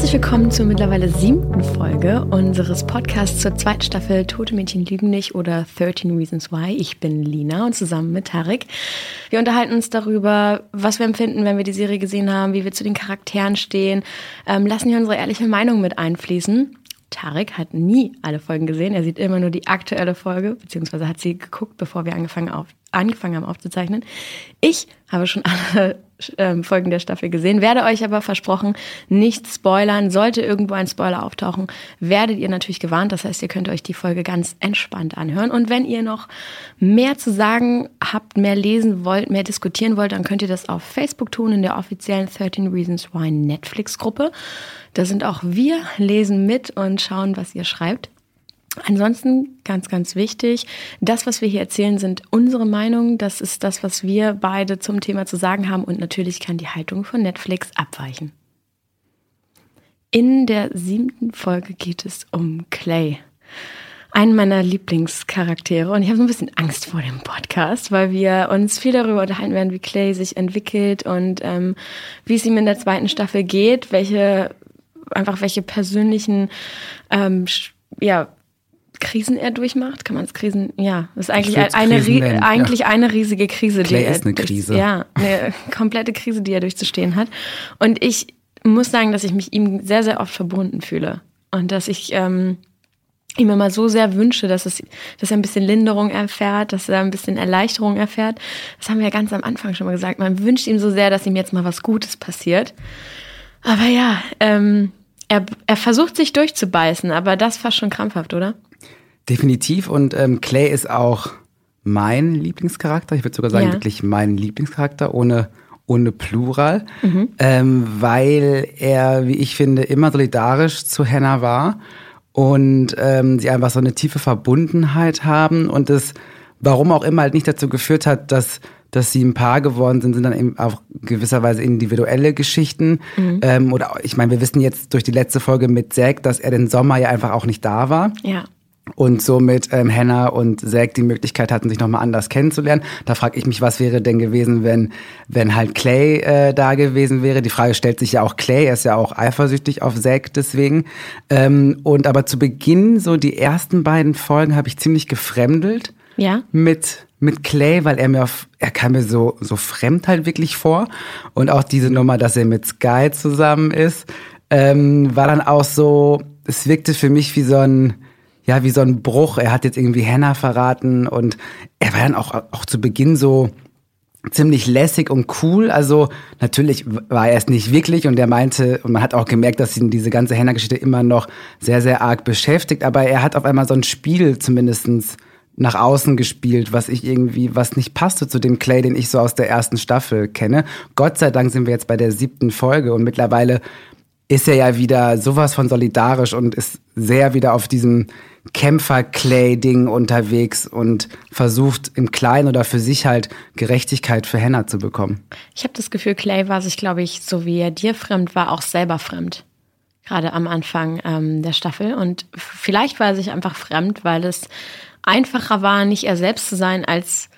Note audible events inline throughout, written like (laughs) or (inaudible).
Herzlich willkommen zur mittlerweile siebten Folge unseres Podcasts zur zweiten Staffel Tote Mädchen lügen nicht oder 13 Reasons Why. Ich bin Lina und zusammen mit Tarek. Wir unterhalten uns darüber, was wir empfinden, wenn wir die Serie gesehen haben, wie wir zu den Charakteren stehen, ähm, lassen hier unsere ehrliche Meinung mit einfließen. Tarek hat nie alle Folgen gesehen. Er sieht immer nur die aktuelle Folge, beziehungsweise hat sie geguckt, bevor wir angefangen, auf, angefangen haben aufzuzeichnen. Ich habe schon alle ähm, Folgen der Staffel gesehen, werde euch aber versprochen, nicht spoilern. Sollte irgendwo ein Spoiler auftauchen, werdet ihr natürlich gewarnt. Das heißt, ihr könnt euch die Folge ganz entspannt anhören. Und wenn ihr noch mehr zu sagen habt, mehr lesen wollt, mehr diskutieren wollt, dann könnt ihr das auf Facebook tun in der offiziellen 13 Reasons Why Netflix-Gruppe. Da sind auch wir, lesen mit und schauen, was ihr schreibt. Ansonsten ganz, ganz wichtig, das, was wir hier erzählen, sind unsere Meinungen. Das ist das, was wir beide zum Thema zu sagen haben. Und natürlich kann die Haltung von Netflix abweichen. In der siebten Folge geht es um Clay. Einen meiner Lieblingscharaktere. Und ich habe so ein bisschen Angst vor dem Podcast, weil wir uns viel darüber unterhalten werden, wie Clay sich entwickelt und ähm, wie es ihm in der zweiten Staffel geht, welche einfach welche persönlichen ähm, ja, Krisen er durchmacht. Kann man es Krisen? Ja, das ist eigentlich eine, nennen, eigentlich ja. eine riesige Krise. Clay die er ist eine Krise. ja, eine (laughs) komplette Krise, die er durchzustehen hat. Und ich muss sagen, dass ich mich ihm sehr, sehr oft verbunden fühle. Und dass ich ähm, ihm immer so sehr wünsche, dass, es, dass er ein bisschen Linderung erfährt, dass er ein bisschen Erleichterung erfährt. Das haben wir ja ganz am Anfang schon mal gesagt. Man wünscht ihm so sehr, dass ihm jetzt mal was Gutes passiert. Aber ja, ähm, er, er versucht sich durchzubeißen, aber das fast schon krampfhaft, oder? Definitiv. Und ähm, Clay ist auch mein Lieblingscharakter. Ich würde sogar sagen, ja. wirklich mein Lieblingscharakter, ohne, ohne Plural. Mhm. Ähm, weil er, wie ich finde, immer solidarisch zu Hannah war und ähm, sie einfach so eine tiefe Verbundenheit haben und es, warum auch immer, halt nicht dazu geführt hat, dass dass sie ein Paar geworden sind, sind dann eben auch gewisserweise individuelle Geschichten. Mhm. Ähm, oder ich meine, wir wissen jetzt durch die letzte Folge mit Zack, dass er den Sommer ja einfach auch nicht da war. Ja und somit ähm, Hannah und Zack die Möglichkeit hatten, sich nochmal anders kennenzulernen. Da frage ich mich, was wäre denn gewesen, wenn, wenn halt Clay äh, da gewesen wäre. Die Frage stellt sich ja auch Clay, er ist ja auch eifersüchtig auf Zack deswegen. Ähm, und aber zu Beginn, so die ersten beiden Folgen, habe ich ziemlich gefremdelt ja. mit mit Clay, weil er mir auf, er kam mir so so fremd halt wirklich vor und auch diese Nummer, dass er mit Sky zusammen ist, ähm, war dann auch so, es wirkte für mich wie so ein ja, wie so ein Bruch. Er hat jetzt irgendwie Hannah verraten und er war dann auch, auch zu Beginn so ziemlich lässig und cool. Also natürlich war er es nicht wirklich und er meinte, und man hat auch gemerkt, dass ihn diese ganze Hannah-Geschichte immer noch sehr, sehr arg beschäftigt, aber er hat auf einmal so ein Spiel zumindestens nach außen gespielt, was ich irgendwie, was nicht passte zu dem Clay, den ich so aus der ersten Staffel kenne. Gott sei Dank sind wir jetzt bei der siebten Folge und mittlerweile ist er ja wieder sowas von solidarisch und ist sehr wieder auf diesem Kämpfer-Clay-Ding unterwegs und versucht im Kleinen oder für sich halt Gerechtigkeit für Hannah zu bekommen. Ich habe das Gefühl, Clay war sich, glaube ich, so wie er dir fremd war, auch selber fremd. Gerade am Anfang ähm, der Staffel. Und vielleicht war er sich einfach fremd, weil es einfacher war, nicht er selbst zu sein, als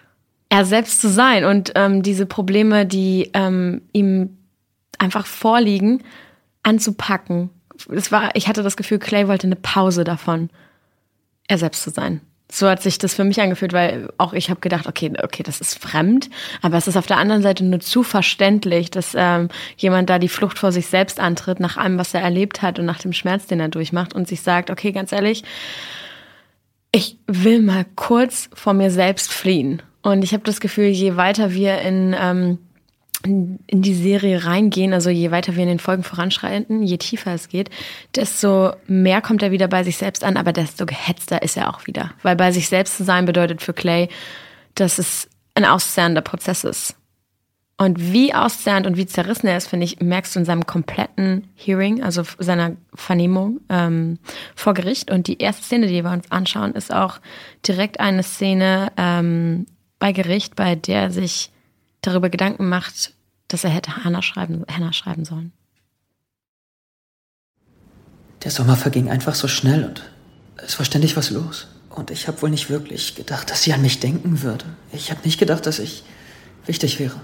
er selbst zu sein. Und ähm, diese Probleme, die ähm, ihm einfach vorliegen, anzupacken. Es war, ich hatte das Gefühl, Clay wollte eine Pause davon er selbst zu sein. So hat sich das für mich angefühlt, weil auch ich habe gedacht, okay, okay, das ist fremd, aber es ist auf der anderen Seite nur zu verständlich, dass ähm, jemand da die Flucht vor sich selbst antritt, nach allem, was er erlebt hat und nach dem Schmerz, den er durchmacht und sich sagt, okay, ganz ehrlich, ich will mal kurz vor mir selbst fliehen. Und ich habe das Gefühl, je weiter wir in ähm, in, die Serie reingehen, also je weiter wir in den Folgen voranschreiten, je tiefer es geht, desto mehr kommt er wieder bei sich selbst an, aber desto gehetzter ist er auch wieder. Weil bei sich selbst zu sein bedeutet für Clay, dass es ein auszehrender Prozess ist. Und wie auszehrend und wie zerrissen er ist, finde ich, merkst du in seinem kompletten Hearing, also seiner Vernehmung ähm, vor Gericht. Und die erste Szene, die wir uns anschauen, ist auch direkt eine Szene ähm, bei Gericht, bei der sich darüber Gedanken macht, dass er hätte Hannah schreiben, Hannah schreiben sollen. Der Sommer verging einfach so schnell und es war ständig was los. Und ich habe wohl nicht wirklich gedacht, dass sie an mich denken würde. Ich habe nicht gedacht, dass ich wichtig wäre.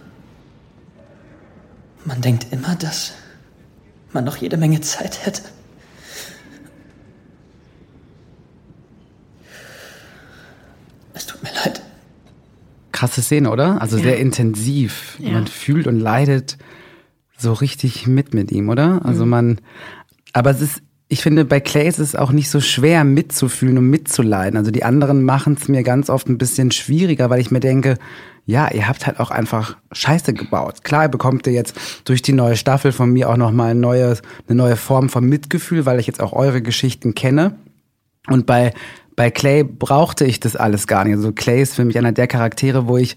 Man denkt immer, dass man noch jede Menge Zeit hätte. Es tut mir leid. Krasse Szene, oder? Also Ja. sehr intensiv. Ja. Man fühlt und leidet so richtig mit mit ihm, oder? Also man, aber es ist, ich finde, bei Clay ist es auch nicht so schwer mitzufühlen und mitzuleiden. Also die anderen machen es mir ganz oft ein bisschen schwieriger, weil ich mir denke, ja, ihr habt halt auch einfach Scheiße gebaut. Klar, bekommt ihr jetzt durch die neue Staffel von mir auch nochmal ein neues, eine neue Form von Mitgefühl, weil ich jetzt auch eure Geschichten kenne. Und bei, bei Clay brauchte ich das alles gar nicht. Also Clay ist für mich einer der Charaktere, wo ich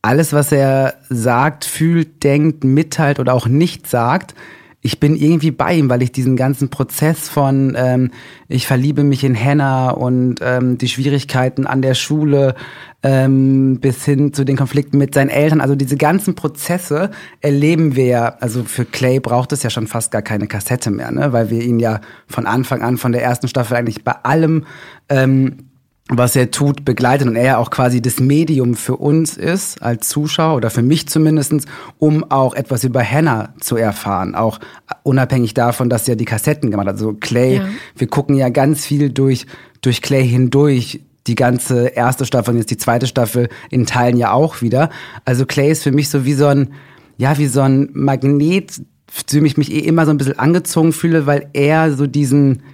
alles, was er sagt, fühlt, denkt, mitteilt oder auch nicht sagt, ich bin irgendwie bei ihm, weil ich diesen ganzen Prozess von ähm, ich verliebe mich in Hannah und ähm, die Schwierigkeiten an der Schule ähm, bis hin zu den Konflikten mit seinen Eltern, also diese ganzen Prozesse erleben wir ja, also für Clay braucht es ja schon fast gar keine Kassette mehr, ne? weil wir ihn ja von Anfang an, von der ersten Staffel eigentlich bei allem ähm, was er tut, begleitet und er ja auch quasi das Medium für uns ist, als Zuschauer oder für mich zumindestens, um auch etwas über Hannah zu erfahren. Auch unabhängig davon, dass er die Kassetten gemacht hat. Also Clay, Ja. wir gucken ja ganz viel durch, durch Clay hindurch. Die ganze erste Staffel und jetzt die zweite Staffel in Teilen ja auch wieder. Also Clay ist für mich so wie so ein, ja, wie so ein Magnet, zu dem ich mich eh immer so ein bisschen angezogen fühle, weil er so diesen,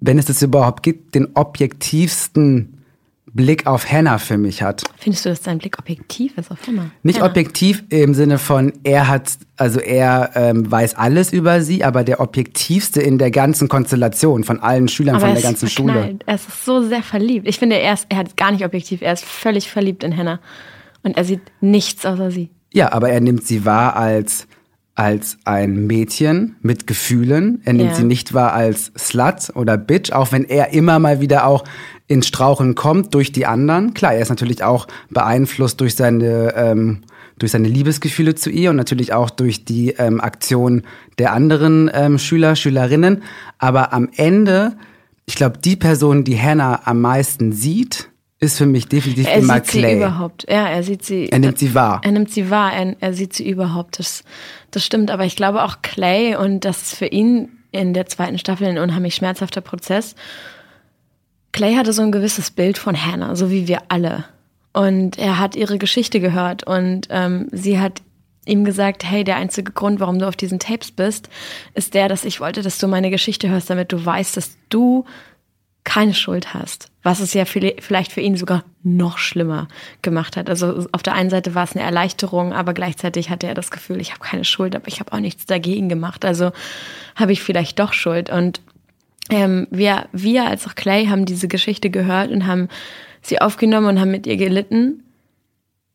wenn es das überhaupt gibt, den objektivsten Blick auf Hannah für mich hat. Findest du, dass dein Blick objektiv ist auf Hannah? Nicht ja. objektiv im Sinne von, er hat, also er ähm, weiß alles über sie, aber der objektivste in der ganzen Konstellation von allen Schülern Aber von er der ist ganzen Schule. verknallt. Er ist so sehr verliebt. Ich finde, er, ist, er hat gar nicht objektiv. Er ist völlig verliebt in Hannah. Und er sieht nichts außer sie. Ja, aber er nimmt sie wahr als, als ein Mädchen mit Gefühlen. Er nimmt Ja. sie nicht wahr als Slut oder Bitch, auch wenn er immer mal wieder auch ins Straucheln kommt durch die anderen. Klar, er ist natürlich auch beeinflusst durch seine, ähm, durch seine Liebesgefühle zu ihr und natürlich auch durch die ähm, Aktion der anderen ähm, Schüler, Schülerinnen. Aber am Ende, ich glaube, die Person, die Hannah am meisten sieht, ist für mich definitiv Er immer sieht sie überhaupt. Ja, er sieht sie. Er nimmt sie wahr. Er nimmt sie wahr. Er, er sieht sie überhaupt. Das, das stimmt. Aber ich glaube auch Clay und das ist für ihn in der zweiten Staffel ein unheimlich schmerzhafter Prozess. Clay hatte so ein gewisses Bild von Hannah, so wie wir alle. Und er hat ihre Geschichte gehört und ähm, sie hat ihm gesagt, hey, der einzige Grund, warum du auf diesen Tapes bist, ist der, dass ich wollte, dass du meine Geschichte hörst, damit du weißt, dass du keine Schuld hast. Was es ja viel- vielleicht für ihn sogar noch schlimmer gemacht hat. Also auf der einen Seite war es eine Erleichterung, aber gleichzeitig hatte er das Gefühl, ich habe keine Schuld, aber ich habe auch nichts dagegen gemacht. Also habe ich vielleicht doch Schuld. Und ähm, wir, wir als auch Clay haben diese Geschichte gehört und haben sie aufgenommen und haben mit ihr gelitten.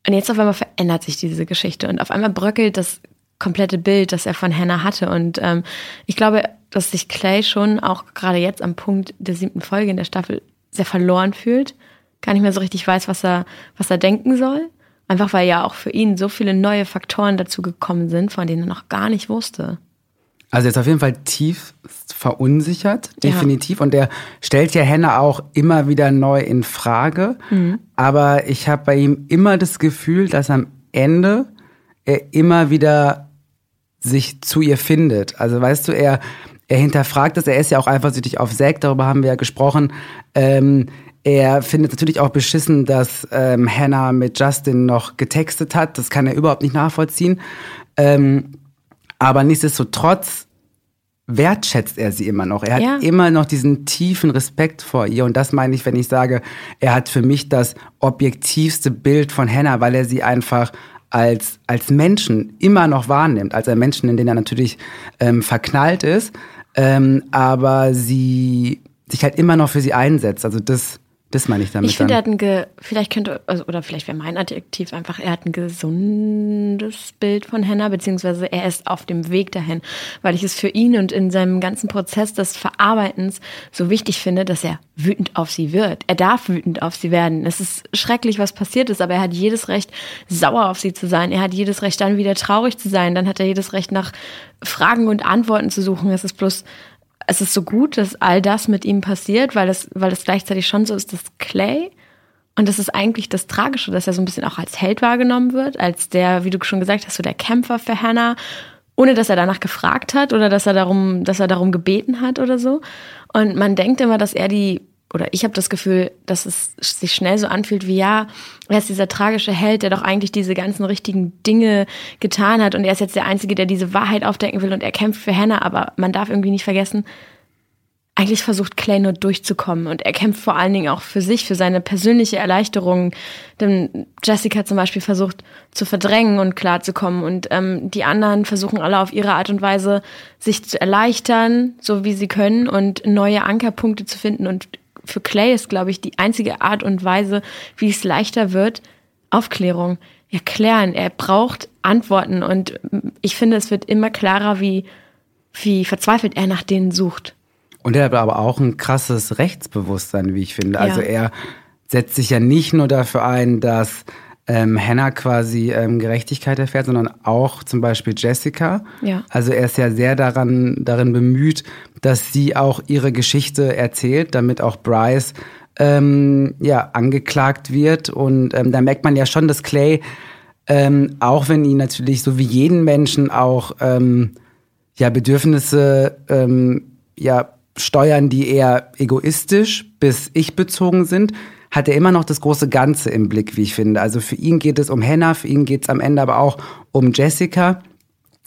Und jetzt auf einmal verändert sich diese Geschichte und auf einmal bröckelt das komplette Bild, das er von Hannah hatte. Und ähm, ich glaube, dass sich Clay schon auch gerade jetzt am Punkt der siebten Folge in der Staffel sehr verloren fühlt, gar nicht mehr so richtig weiß, was er, was er denken soll. Einfach weil ja auch für ihn so viele neue Faktoren dazu gekommen sind, von denen er noch gar nicht wusste. Also er ist auf jeden Fall tief verunsichert, Ja. definitiv. Und er stellt ja Hannah auch immer wieder neu in Frage. Mhm. Aber ich habe bei ihm immer das Gefühl, dass am Ende er immer wieder sich zu ihr findet. Also weißt du, er, er hinterfragt es, er ist ja auch eifersüchtig auf Zack, darüber haben wir ja gesprochen. Ähm, er findet natürlich auch beschissen, dass ähm, Hannah mit Justin noch getextet hat. Das kann er überhaupt nicht nachvollziehen. Ähm, aber nichtsdestotrotz wertschätzt er sie immer noch. Er hat Ja. immer noch diesen tiefen Respekt vor ihr. Und das meine ich, wenn ich sage, er hat für mich das objektivste Bild von Hannah, weil er sie einfach als, als Menschen immer noch wahrnimmt. Als ein Menschen, in den er natürlich ähm, verknallt ist, ähm, aber sie sich halt immer noch für sie einsetzt. Also das, das meine ich damit. Ich finde, er hat ein, ge vielleicht könnte, also, oder vielleicht wäre mein Adjektiv einfach, er hat ein gesundes Bild von Hannah, beziehungsweise er ist auf dem Weg dahin, weil ich es für ihn und in seinem ganzen Prozess des Verarbeitens so wichtig finde, dass er wütend auf sie wird. Er darf wütend auf sie werden. Es ist schrecklich, was passiert ist, aber er hat jedes Recht, sauer auf sie zu sein. Er hat jedes Recht, dann wieder traurig zu sein. Dann hat er jedes Recht, nach Fragen und Antworten zu suchen. Es ist bloß es ist so gut, dass all das mit ihm passiert, weil es, weil es gleichzeitig schon so ist, dass Clay, und das ist eigentlich das Tragische, dass er so ein bisschen auch als Held wahrgenommen wird, als der, wie du schon gesagt hast, so der Kämpfer für Hannah. ohne dass er danach gefragt hat oder dass er darum, dass er darum gebeten hat oder so. Und man denkt immer, dass er die oder ich habe das Gefühl, dass es sich schnell so anfühlt wie ja, er ist dieser tragische Held, der doch eigentlich diese ganzen richtigen Dinge getan hat und er ist jetzt der Einzige, der diese Wahrheit aufdecken will und er kämpft für Hannah, aber man darf irgendwie nicht vergessen, eigentlich versucht Clay nur durchzukommen und er kämpft vor allen Dingen auch für sich, für seine persönliche Erleichterung. Denn Jessica zum Beispiel versucht zu verdrängen und klarzukommen und ähm, die anderen versuchen alle auf ihre Art und Weise sich zu erleichtern, so wie sie können und neue Ankerpunkte zu finden und für Clay ist, glaube ich, die einzige Art und Weise, wie es leichter wird, Aufklärung, erklären. Er braucht Antworten und ich finde, es wird immer klarer, wie, wie verzweifelt er nach denen sucht. Und er hat aber auch ein krasses Rechtsbewusstsein, wie ich finde. Also ja. er setzt sich ja nicht nur dafür ein, dass ähm, Hannah quasi ähm, Gerechtigkeit erfährt, sondern auch zum Beispiel Jessica. Ja. Also er ist ja sehr daran, darin bemüht, dass sie auch ihre Geschichte erzählt, damit auch Bryce ähm, ja, angeklagt wird. Und ähm, da merkt man ja schon, dass Clay, ähm, auch wenn ihn natürlich so wie jeden Menschen auch ähm, ja, Bedürfnisse ähm, ja, Steuern, die eher egoistisch bis ich bezogen sind, hat er immer noch das große Ganze im Blick, wie ich finde. Also für ihn geht es um Hannah, für ihn geht es am Ende aber auch um Jessica.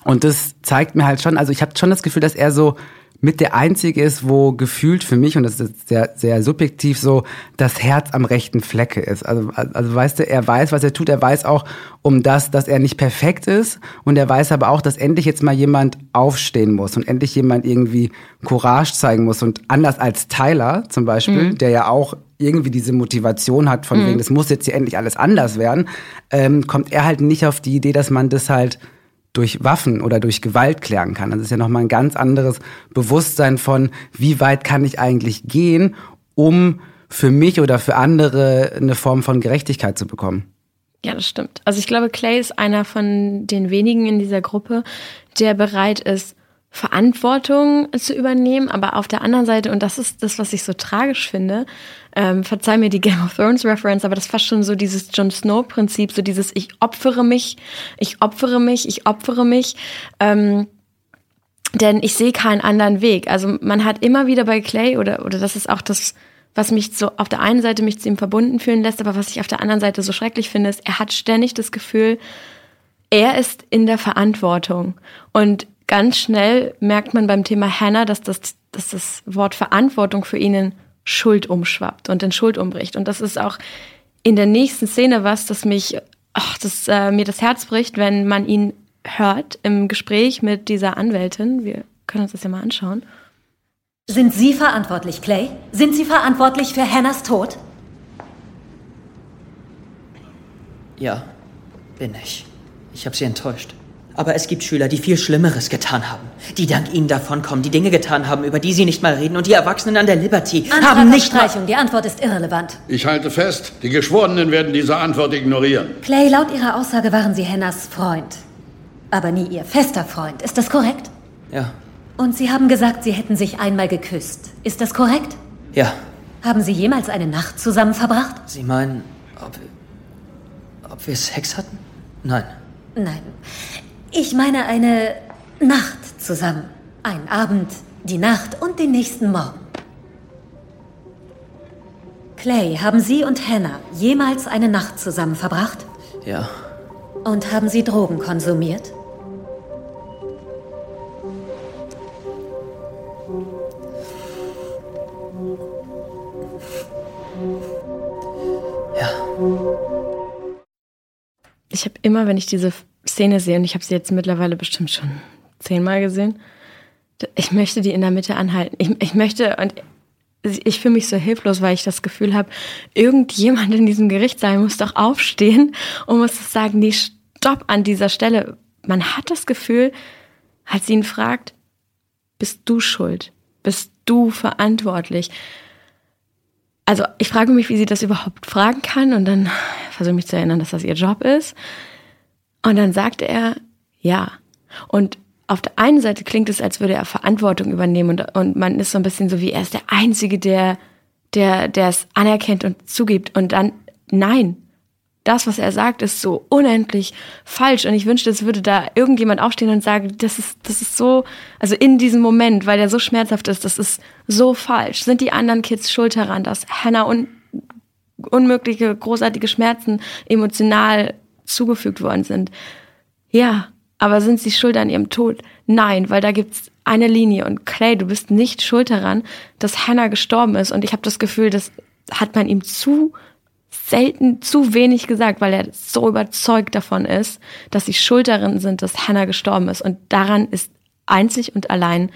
Und das zeigt mir halt schon, also ich habe schon das Gefühl, dass er so mit der einzige ist, wo gefühlt für mich, und das ist sehr, sehr subjektiv so, das Herz am rechten Flecke ist. Also, also weißt du, er weiß, was er tut, er weiß auch um das, dass er nicht perfekt ist und er weiß aber auch, dass endlich jetzt mal jemand aufstehen muss und endlich jemand irgendwie Courage zeigen muss und anders als Tyler zum Beispiel, mhm. der ja auch irgendwie diese Motivation hat von mhm. wegen, das muss jetzt hier endlich alles anders werden, ähm, kommt er halt nicht auf die Idee, dass man das halt durch Waffen oder durch Gewalt klären kann. Das ist ja nochmal ein ganz anderes Bewusstsein von, wie weit kann ich eigentlich gehen, um für mich oder für andere eine Form von Gerechtigkeit zu bekommen. Ja, das stimmt. Also ich glaube, Clay ist einer von den wenigen in dieser Gruppe, der bereit ist, Verantwortung zu übernehmen, aber auf der anderen Seite, und das ist das, was ich so tragisch finde, ähm, verzeih mir die Game of Thrones Reference, aber das ist fast schon so dieses Jon Snow Prinzip, so dieses ich opfere mich, ich opfere mich, ich opfere mich. Ähm, denn ich sehe keinen anderen Weg. Also man hat immer wieder bei Clay oder oder das ist auch das, was mich so auf der einen Seite mich zu ihm verbunden fühlen lässt, aber was ich auf der anderen Seite so schrecklich finde, ist, er hat ständig das Gefühl, er ist in der Verantwortung und ganz schnell merkt man beim Thema Hannah, dass das, dass das Wort Verantwortung für ihn in Schuld umschwappt und in Schuld umbricht. Und das ist auch in der nächsten Szene was, das mich, ach, das äh, mir das Herz bricht, wenn man ihn hört im Gespräch mit dieser Anwältin. Wir können uns das ja mal anschauen. Sind Sie verantwortlich, Clay? Sind Sie verantwortlich für Hannahs Tod? Ja, bin ich. Ich habe sie enttäuscht. Aber es gibt Schüler, die viel Schlimmeres getan haben. Die dank ihnen davonkommen, die Dinge getan haben, über die sie nicht mal reden. Und die Erwachsenen an der Liberty Antrag haben nicht Streichung. Die Antwort ist irrelevant. Ich halte fest, die Geschworenen werden diese Antwort ignorieren. Clay, laut Ihrer Aussage waren Sie Hennas Freund. Aber nie Ihr fester Freund. Ist das korrekt? Ja. Und Sie haben gesagt, Sie hätten sich einmal geküsst. Ist das korrekt? Ja. Haben Sie jemals eine Nacht zusammen verbracht? Sie meinen, ob, ob wir Sex hatten? Nein. Nein. Ich meine eine Nacht zusammen. Ein Abend, die Nacht und den nächsten Morgen. Clay, haben Sie und Hannah jemals eine Nacht zusammen verbracht? Ja. Und haben Sie Drogen konsumiert? Ja. Ich habe immer, wenn ich diese Szene sehe, und ich habe sie jetzt mittlerweile bestimmt schon zehnmal gesehen, ich möchte die in der Mitte anhalten. Ich, ich möchte, und ich fühle mich so hilflos, weil ich das Gefühl habe, irgendjemand in diesem Gerichtssaal muss doch aufstehen und muss sagen, nee, stopp an dieser Stelle. Man hat das Gefühl, als sie ihn fragt, bist du schuld? Bist du verantwortlich? Also ich frage mich, wie sie das überhaupt fragen kann und dann versuche ich mich zu erinnern, dass das ihr Job ist. Und dann sagte er, ja. Und auf der einen Seite klingt es, als würde er Verantwortung übernehmen und, und man ist so ein bisschen so wie, er ist der Einzige, der, der, der es anerkennt und zugibt. Und dann, nein, das, was er sagt, ist so unendlich falsch. Und ich wünschte, es würde da irgendjemand aufstehen und sagen, das ist, das ist so, also in diesem Moment, weil der so schmerzhaft ist, das ist so falsch. Sind die anderen Kids schuld daran, dass Hannah un unmögliche, großartige Schmerzen emotional zugefügt worden sind? Ja, aber sind sie schuld an ihrem Tod? Nein, weil da gibt's eine Linie. Und Clay, du bist nicht schuld daran, dass Hannah gestorben ist. Und ich habe das Gefühl, das hat man ihm zu selten zu wenig gesagt, weil er so überzeugt davon ist, dass sie schuld darin sind, dass Hannah gestorben ist. Und daran ist einzig und allein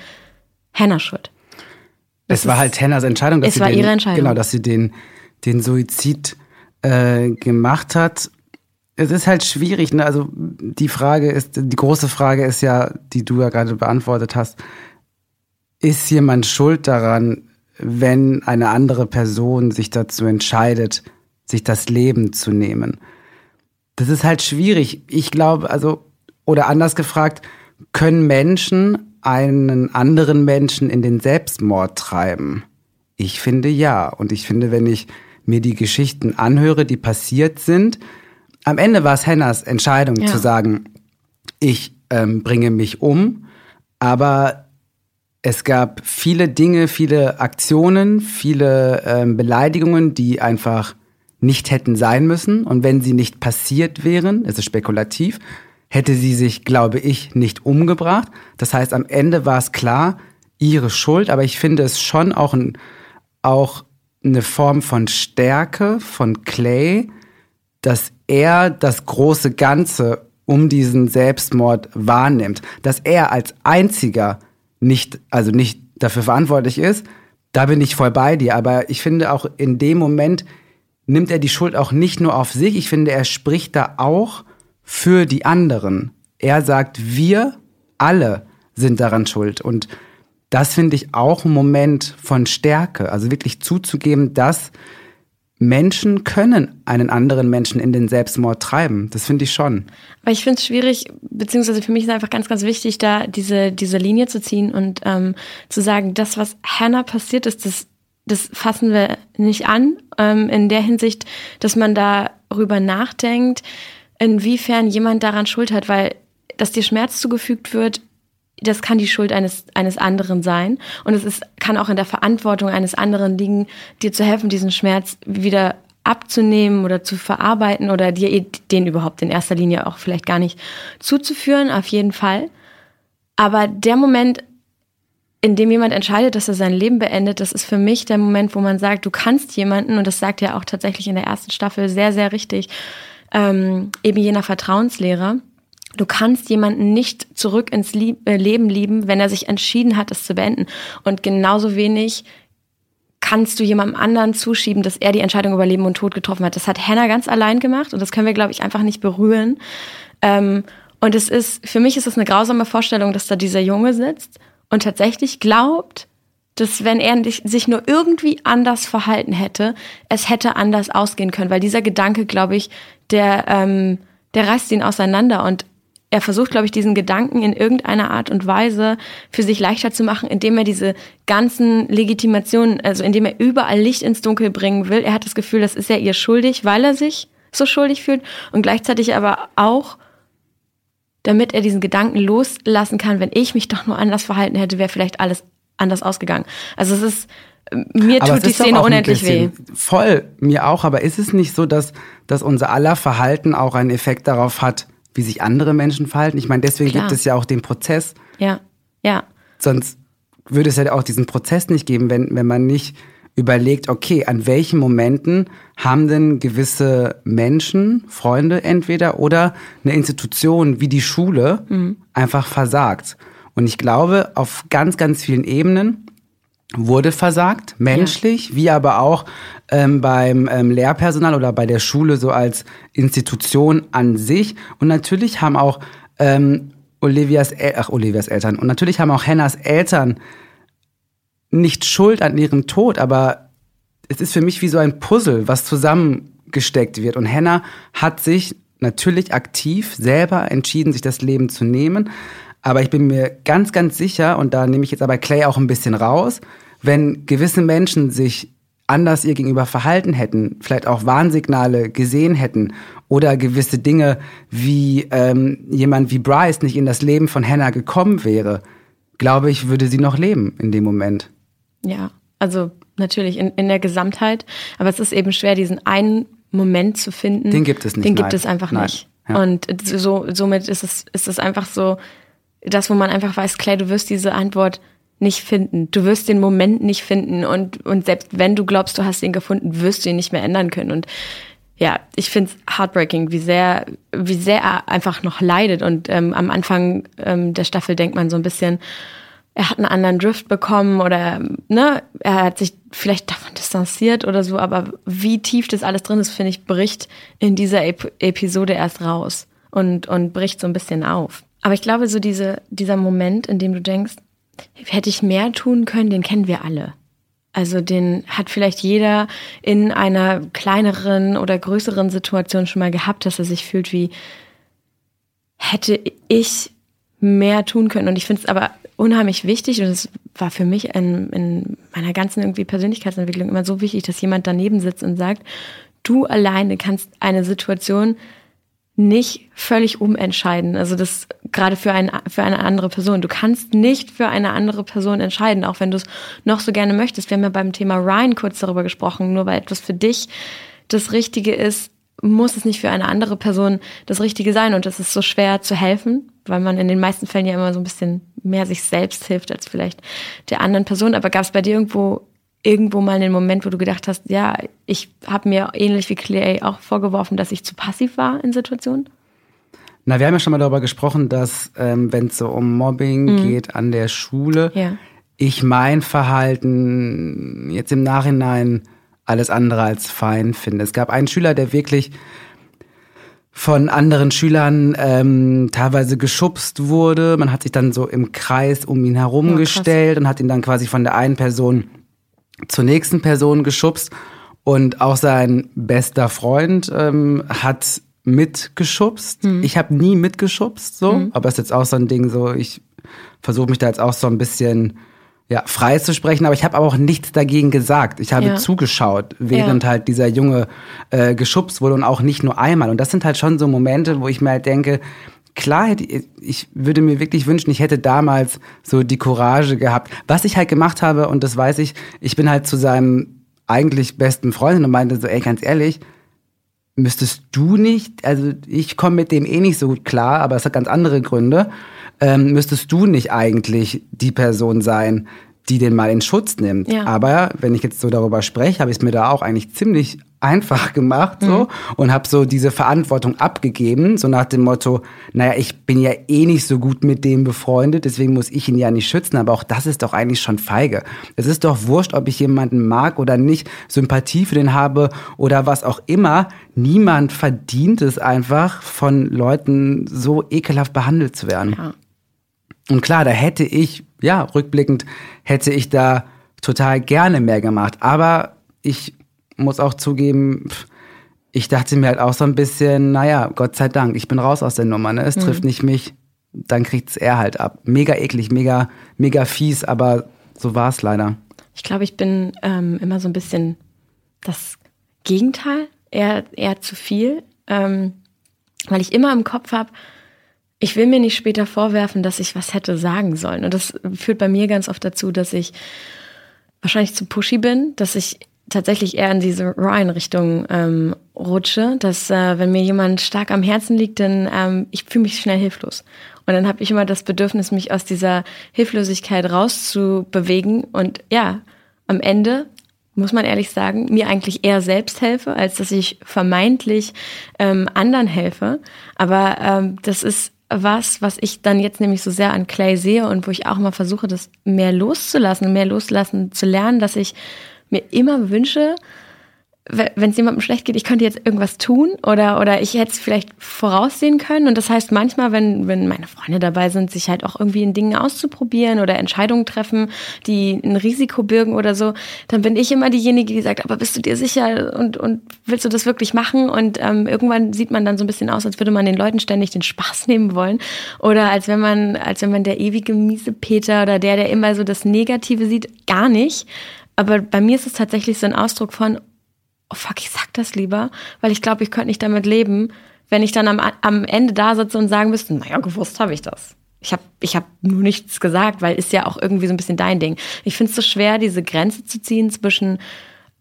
Hannah schuld. Das es war halt Hannahs Entscheidung, dass es sie war den, ihre Entscheidung. genau, dass sie den den Suizid äh, gemacht hat. Es ist halt schwierig, ne? Also die Frage ist, die große Frage ist ja, die du ja gerade beantwortet hast, ist jemand schuld daran, wenn eine andere Person sich dazu entscheidet, sich das Leben zu nehmen? Das ist halt schwierig. Ich glaube, also, oder anders gefragt, können Menschen einen anderen Menschen in den Selbstmord treiben? Ich finde ja. Und ich finde, wenn ich mir die Geschichten anhöre, die passiert sind. Am Ende war es Hennas Entscheidung ja. zu sagen, ich ähm, bringe mich um, aber es gab viele Dinge, viele Aktionen, viele ähm, Beleidigungen, die einfach nicht hätten sein müssen. Und wenn sie nicht passiert wären, es ist spekulativ, hätte sie sich, glaube ich, nicht umgebracht. Das heißt, am Ende war es klar, ihre Schuld, aber ich finde es schon auch ein, auch eine Form von Stärke von Clay, dass er das große Ganze um diesen Selbstmord wahrnimmt, dass er als einziger nicht, also nicht dafür verantwortlich ist, da bin ich voll bei dir. Aber ich finde auch in dem Moment nimmt er die Schuld auch nicht nur auf sich. Ich finde, er spricht da auch für die anderen. Er sagt, wir alle sind daran schuld. Und das finde ich auch ein Moment von Stärke. Also wirklich zuzugeben, dass Menschen können einen anderen Menschen in den Selbstmord treiben. Das finde ich schon. Aber ich finde es schwierig, beziehungsweise für mich ist einfach ganz, ganz wichtig, da diese, diese Linie zu ziehen und ähm, zu sagen, das, was Hannah passiert ist, das, das fassen wir nicht an. Ähm, in der Hinsicht, dass man darüber nachdenkt, inwiefern jemand daran schuld hat, weil dass dir Schmerz zugefügt wird, das kann die Schuld eines, eines anderen sein. Und es ist, kann auch in der Verantwortung eines anderen liegen, dir zu helfen, diesen Schmerz wieder abzunehmen oder zu verarbeiten oder dir den überhaupt in erster Linie auch vielleicht gar nicht zuzuführen, auf jeden Fall. Aber der Moment, in dem jemand entscheidet, dass er sein Leben beendet, das ist für mich der Moment, wo man sagt, du kannst jemanden, und das sagt er auch tatsächlich in der ersten Staffel sehr, sehr richtig, ähm, eben jener Vertrauenslehrer, Du kannst jemanden nicht zurück ins äh, Leben lieben, wenn er sich entschieden hat, es zu beenden. Und genauso wenig kannst du jemandem anderen zuschieben, dass er die Entscheidung über Leben und Tod getroffen hat. Das hat Hannah ganz allein gemacht und das können wir, glaube ich, einfach nicht berühren. Ähm, und es ist, für mich ist es eine grausame Vorstellung, dass da dieser Junge sitzt und tatsächlich glaubt, dass wenn er sich nur irgendwie anders verhalten hätte, es hätte anders ausgehen können. Weil dieser Gedanke, glaube ich, der, ähm, der reißt ihn auseinander und er versucht, glaube ich, diesen Gedanken in irgendeiner Art und Weise für sich leichter zu machen, indem er diese ganzen Legitimationen, also indem er überall Licht ins Dunkel bringen will. Er hat das Gefühl, das ist er ihr schuldig, weil er sich so schuldig fühlt und gleichzeitig aber auch, damit er diesen Gedanken loslassen kann, wenn ich mich doch nur anders verhalten hätte, wäre vielleicht alles anders ausgegangen. Also es ist, mir aber tut die Szene unendlich weh. Voll, mir auch, aber ist es nicht so, dass, dass unser aller Verhalten auch einen Effekt darauf hat, wie sich andere Menschen verhalten. Ich meine, deswegen Klar. gibt es ja auch den Prozess. Ja, ja. Sonst würde es ja auch diesen Prozess nicht geben, wenn, wenn man nicht überlegt, okay, an welchen Momenten haben denn gewisse Menschen, Freunde entweder oder eine Institution wie die Schule mhm. einfach versagt. Und ich glaube, auf ganz, ganz vielen Ebenen wurde versagt, menschlich, ja. wie aber auch ähm, beim ähm, Lehrpersonal oder bei der Schule so als Institution an sich. Und natürlich haben auch ähm, Olivias, El ach, Olivias Eltern und natürlich haben auch Hennas Eltern nicht Schuld an ihrem Tod, aber es ist für mich wie so ein Puzzle, was zusammengesteckt wird. Und Hannah hat sich natürlich aktiv selber entschieden, sich das Leben zu nehmen. Aber ich bin mir ganz, ganz sicher, und da nehme ich jetzt aber Clay auch ein bisschen raus, wenn gewisse Menschen sich anders ihr gegenüber verhalten hätten, vielleicht auch Warnsignale gesehen hätten oder gewisse Dinge wie ähm, jemand wie Bryce nicht in das Leben von Hannah gekommen wäre, glaube ich, würde sie noch leben in dem Moment. Ja, also natürlich in, in der Gesamtheit, aber es ist eben schwer, diesen einen Moment zu finden. Den gibt es nicht. Den gibt nein. es einfach Nein. nicht. Ja. Und so, somit ist es, ist es einfach so, das, wo man einfach weiß, Clay, du wirst diese Antwort nicht finden. Du wirst den Moment nicht finden und, und selbst wenn du glaubst, du hast ihn gefunden, wirst du ihn nicht mehr ändern können. Und ja, ich finde es heartbreaking, wie sehr, wie sehr er einfach noch leidet. Und ähm, am Anfang ähm, der Staffel denkt man so ein bisschen, er hat einen anderen Drift bekommen oder ne, er hat sich vielleicht davon distanziert oder so, aber wie tief das alles drin ist, finde ich, bricht in dieser Ep Episode erst raus und, und bricht so ein bisschen auf. Aber ich glaube, so diese, dieser Moment, in dem du denkst, hätte ich mehr tun können, den kennen wir alle. Also den hat vielleicht jeder in einer kleineren oder größeren Situation schon mal gehabt, dass er sich fühlt wie, hätte ich mehr tun können. Und ich finde es aber unheimlich wichtig und es war für mich in, in meiner ganzen irgendwie Persönlichkeitsentwicklung immer so wichtig, dass jemand daneben sitzt und sagt, du alleine kannst eine Situation nicht völlig umentscheiden. Also das gerade für, ein, für eine andere Person. Du kannst nicht für eine andere Person entscheiden, auch wenn du es noch so gerne möchtest. Wir haben ja beim Thema Ryan kurz darüber gesprochen, nur weil etwas für dich das Richtige ist, muss es nicht für eine andere Person das Richtige sein. Und es ist so schwer zu helfen, weil man in den meisten Fällen ja immer so ein bisschen mehr sich selbst hilft als vielleicht der anderen Person. Aber gab es bei dir irgendwo irgendwo mal einen Moment, wo du gedacht hast, ja, ich habe mir ähnlich wie Clay auch vorgeworfen, dass ich zu passiv war in Situationen? Na, wir haben ja schon mal darüber gesprochen, dass ähm, wenn es so um Mobbing geht an der Schule, Ja. ich mein Verhalten jetzt im Nachhinein alles andere als fein finde. Es gab einen Schüler, der wirklich von anderen Schülern ähm, teilweise geschubst wurde. Man hat sich dann so im Kreis um ihn Oh, krass. gestellt und hat ihn dann quasi von der einen Person zur nächsten Person geschubst. Und auch sein bester Freund ähm, hat mitgeschubst. Ich habe nie mitgeschubst, so, aber es ist jetzt auch so ein Ding, so ich versuche mich da jetzt auch so ein bisschen ja, frei zu sprechen, aber ich habe aber auch nichts dagegen gesagt. Ich habe Ja. zugeschaut, während Ja. halt dieser Junge äh, geschubst wurde und auch nicht nur einmal. Und das sind halt schon so Momente, wo ich mir halt denke, klar hätte ich, würde mir wirklich wünschen, ich hätte damals so die Courage gehabt. Was ich halt gemacht habe, und das weiß ich, ich bin halt zu seinem eigentlich besten Freund und meinte so, ey, ganz ehrlich, müsstest du nicht, also ich komme mit dem eh nicht so gut klar, aber es hat ganz andere Gründe, ähm, müsstest du nicht eigentlich die Person sein, die den mal in Schutz nimmt. Ja. Aber wenn ich jetzt so darüber spreche, habe ich es mir da auch eigentlich ziemlich einfach gemacht so und habe so diese Verantwortung abgegeben, so nach dem Motto, naja, ich bin ja eh nicht so gut mit dem befreundet, deswegen muss ich ihn ja nicht schützen, aber auch das ist doch eigentlich schon feige. Es ist doch wurscht, ob ich jemanden mag oder nicht, Sympathie für den habe oder was auch immer. Niemand verdient es einfach, von Leuten so ekelhaft behandelt zu werden. Ja. Und klar, da hätte ich, ja, rückblickend, hätte ich da total gerne mehr gemacht. Aber ich muss auch zugeben, ich dachte mir halt auch so ein bisschen, naja, Gott sei Dank, ich bin raus aus der Nummer, ne? Es trifft nicht mich, dann kriegt's er halt ab. Mega eklig, mega, mega fies, aber so war's leider. Ich glaube, ich bin ähm, immer so ein bisschen das Gegenteil, eher, eher zu viel, ähm, weil ich immer im Kopf habe, ich will mir nicht später vorwerfen, dass ich was hätte sagen sollen. Und das führt bei mir ganz oft dazu, dass ich wahrscheinlich zu pushy bin, dass ich tatsächlich eher in diese Ryan-Richtung ähm, rutsche, dass äh, wenn mir jemand stark am Herzen liegt, dann ähm, ich fühle mich schnell hilflos. Und dann habe ich immer das Bedürfnis, mich aus dieser Hilflosigkeit rauszubewegen. Und ja, am Ende muss man ehrlich sagen, mir eigentlich eher selbst helfe, als dass ich vermeintlich ähm, anderen helfe. Aber ähm, das ist was, was ich dann jetzt nämlich so sehr an Clay sehe und wo ich auch mal versuche, das mehr loszulassen, mehr loslassen zu lernen, dass ich mir immer wünsche, wenn es jemandem schlecht geht, ich könnte jetzt irgendwas tun oder, oder ich hätte es vielleicht voraussehen können. Und das heißt manchmal, wenn, wenn meine Freunde dabei sind, sich halt auch irgendwie in Dingen auszuprobieren oder Entscheidungen treffen, die ein Risiko birgen oder so, dann bin ich immer diejenige, die sagt, aber bist du dir sicher und, und willst du das wirklich machen? Und ähm, irgendwann sieht man dann so ein bisschen aus, als würde man den Leuten ständig den Spaß (laughs) nehmen wollen. Oder als wenn man, als wenn man der ewige miese Peter oder der, der immer so das Negative sieht, gar nicht. Aber bei mir ist es tatsächlich so ein Ausdruck von, oh fuck, ich sag das lieber, weil ich glaube, ich könnte nicht damit leben, wenn ich dann am, am Ende da sitze und sagen müsste, naja, gewusst habe ich das. Ich habe ich hab nur nichts gesagt, weil ist ja auch irgendwie so ein bisschen dein Ding. Ich finde es so schwer, diese Grenze zu ziehen zwischen,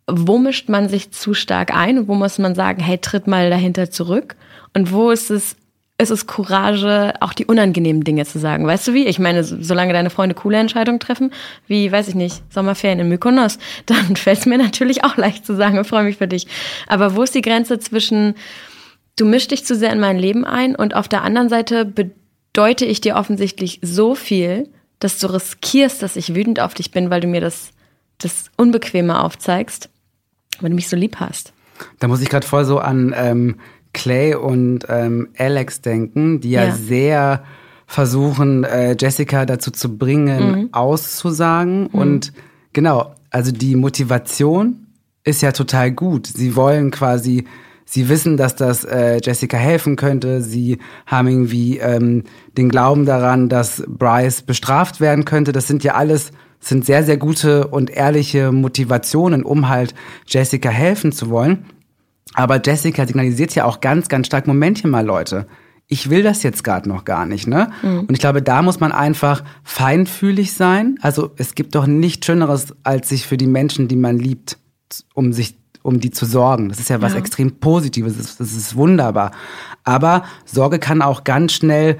wo mischt man sich zu stark ein und wo muss man sagen, hey, tritt mal dahinter zurück und wo ist es ist es Courage, auch die unangenehmen Dinge zu sagen. Weißt du wie? Ich meine, solange deine Freunde coole Entscheidungen treffen, wie, weiß ich nicht, Sommerferien in Mykonos, (laughs) dann fällt es mir natürlich auch leicht zu sagen, ich freue mich für dich. Aber wo ist die Grenze zwischen, du mischst dich zu sehr in mein Leben ein und auf der anderen Seite bedeute ich dir offensichtlich so viel, dass du riskierst, dass ich wütend auf dich bin, weil du mir das, das Unbequeme aufzeigst, weil du mich so lieb hast. Da muss ich gerade voll so an ähm, Clay und ähm, Alex denken, die ja, ja sehr versuchen, äh, Jessica dazu zu bringen, mhm. auszusagen. Mhm. Und genau, also die Motivation ist ja total gut. Sie wollen quasi, sie wissen, dass das äh, Jessica helfen könnte. Sie haben irgendwie ähm, den Glauben daran, dass Bryce bestraft werden könnte. Das sind ja alles sind sehr, sehr gute und ehrliche Motivationen, um halt Jessica helfen zu wollen. Aber Jessica signalisiert ja auch ganz, ganz stark, Momentchen mal, Leute. Ich will das jetzt gerade noch gar nicht, ne? Mhm. Und ich glaube, da muss man einfach feinfühlig sein. Also es gibt doch nichts Schöneres, als sich für die Menschen, die man liebt, um sich um die zu sorgen. Das ist ja was ja. extrem Positives, das ist, das ist wunderbar. Aber Sorge kann auch ganz schnell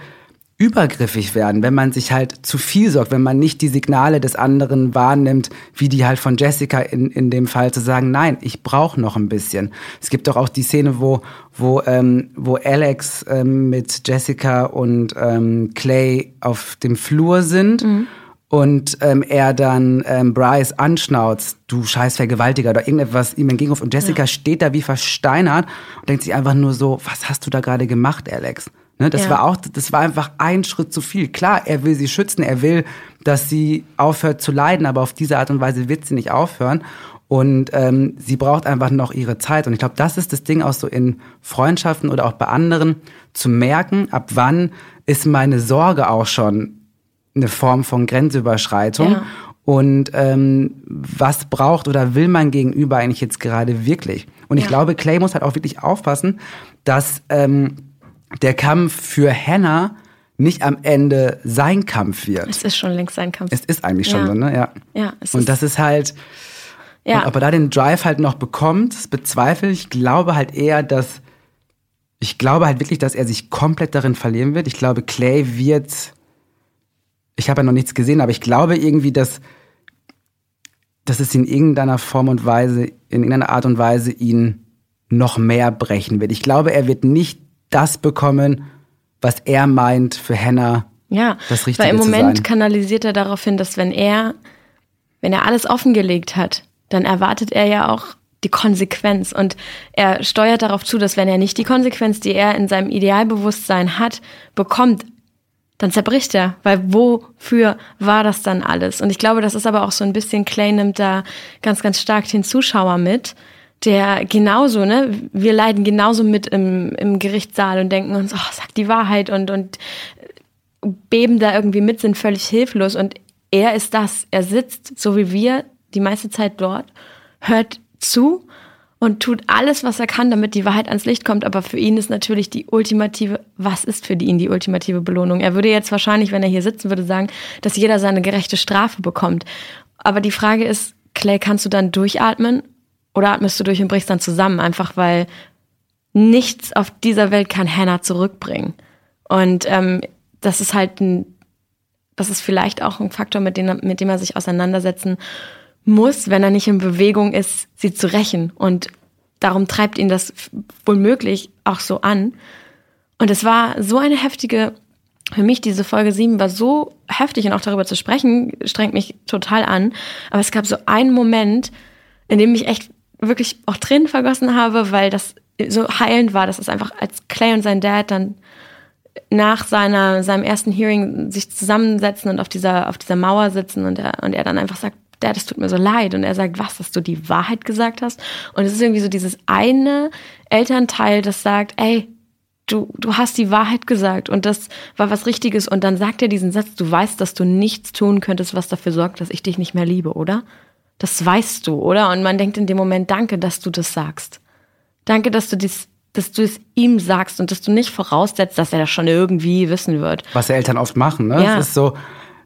übergriffig werden, wenn man sich halt zu viel sorgt, wenn man nicht die Signale des anderen wahrnimmt, wie die halt von Jessica in, in dem Fall zu sagen, nein, ich brauche noch ein bisschen. Es gibt doch auch die Szene, wo, wo, ähm, wo Alex ähm, mit Jessica und ähm, Clay auf dem Flur sind. Mhm. Und ähm, er dann ähm, Bryce anschnauzt, du scheiß Vergewaltiger oder irgendetwas ihm entgegenruft. Und Jessica ja. steht da wie versteinert und denkt sich einfach nur so, was hast du da gerade gemacht, Alex? Ne, das ja. war auch, das war einfach ein Schritt zu viel. Klar, er will sie schützen, er will, dass sie aufhört zu leiden, aber auf diese Art und Weise wird sie nicht aufhören. Und ähm, sie braucht einfach noch ihre Zeit. Und ich glaube, das ist das Ding auch so in Freundschaften oder auch bei anderen, zu merken, ab wann ist meine Sorge auch schon eine Form von Grenzüberschreitung. Ja. Und ähm, was braucht oder will mein Gegenüber eigentlich jetzt gerade wirklich? Und ich ja. glaube, Clay muss halt auch wirklich aufpassen, dass ähm, der Kampf für Hannah nicht am Ende sein Kampf wird. Es ist schon längst sein Kampf. Es ist eigentlich schon ja. so, ne? Ja. ja es und das ist halt. Ja. Und ob er da den Drive halt noch bekommt, das bezweifle ich. Ich glaube halt eher, dass. Ich glaube halt wirklich, dass er sich komplett darin verlieren wird. Ich glaube, Clay wird. Ich habe ja noch nichts gesehen, aber ich glaube irgendwie, dass, dass es in irgendeiner Form und Weise, in irgendeiner Art und Weise ihn noch mehr brechen wird. Ich glaube, er wird nicht das bekommen, was er meint für Hannah ja, das Richtige weil im Moment kanalisiert er darauf hin, dass wenn er, wenn er alles offengelegt hat, dann erwartet er ja auch die Konsequenz. Und er steuert darauf zu, dass wenn er nicht die Konsequenz, die er in seinem Idealbewusstsein hat, bekommt, dann zerbricht er, weil wofür war das dann alles? Und ich glaube, das ist aber auch so ein bisschen, Clay nimmt da ganz, ganz stark den Zuschauer mit, der genauso, ne, wir leiden genauso mit im, im Gerichtssaal und denken uns, oh, sag die Wahrheit und, und beben da irgendwie mit, sind völlig hilflos. Und er ist das. Er sitzt, so wie wir, die meiste Zeit dort, hört zu und tut alles, was er kann, damit die Wahrheit ans Licht kommt. Aber für ihn ist natürlich die ultimative, was ist für ihn die ultimative Belohnung? Er würde jetzt wahrscheinlich, wenn er hier sitzen würde, sagen, dass jeder seine gerechte Strafe bekommt. Aber die Frage ist, Clay, kannst du dann durchatmen oder atmest du durch und brichst dann zusammen, einfach weil nichts auf dieser Welt kann Hannah zurückbringen. Und ähm, das ist halt ein, das ist vielleicht auch ein Faktor, mit dem, mit dem er sich auseinandersetzen muss, wenn er nicht in Bewegung ist, sie zu rächen. Und darum treibt ihn das wohl möglich auch so an. Und es war so eine heftige, für mich diese Folge 7 war so heftig und auch darüber zu sprechen, strengt mich total an. Aber es gab so einen Moment, in dem ich echt wirklich auch Tränen vergossen habe, weil das so heilend war, dass es einfach als Clay und sein Dad dann nach seiner, seinem ersten Hearing sich zusammensetzen und auf dieser, auf dieser Mauer sitzen und er, und er dann einfach sagt, Dad, es tut mir so leid. Und er sagt, was, dass du die Wahrheit gesagt hast? Und es ist irgendwie so dieses eine Elternteil, das sagt, ey, du, du hast die Wahrheit gesagt und das war was Richtiges. Und dann sagt er diesen Satz, du weißt, dass du nichts tun könntest, was dafür sorgt, dass ich dich nicht mehr liebe, oder? Das weißt du, oder? Und man denkt in dem Moment, danke, dass du das sagst. Danke, dass du dies, dass du es ihm sagst und dass du nicht voraussetzt, dass er das schon irgendwie wissen wird. Was Eltern oft machen, ne? Ja. Es ist so,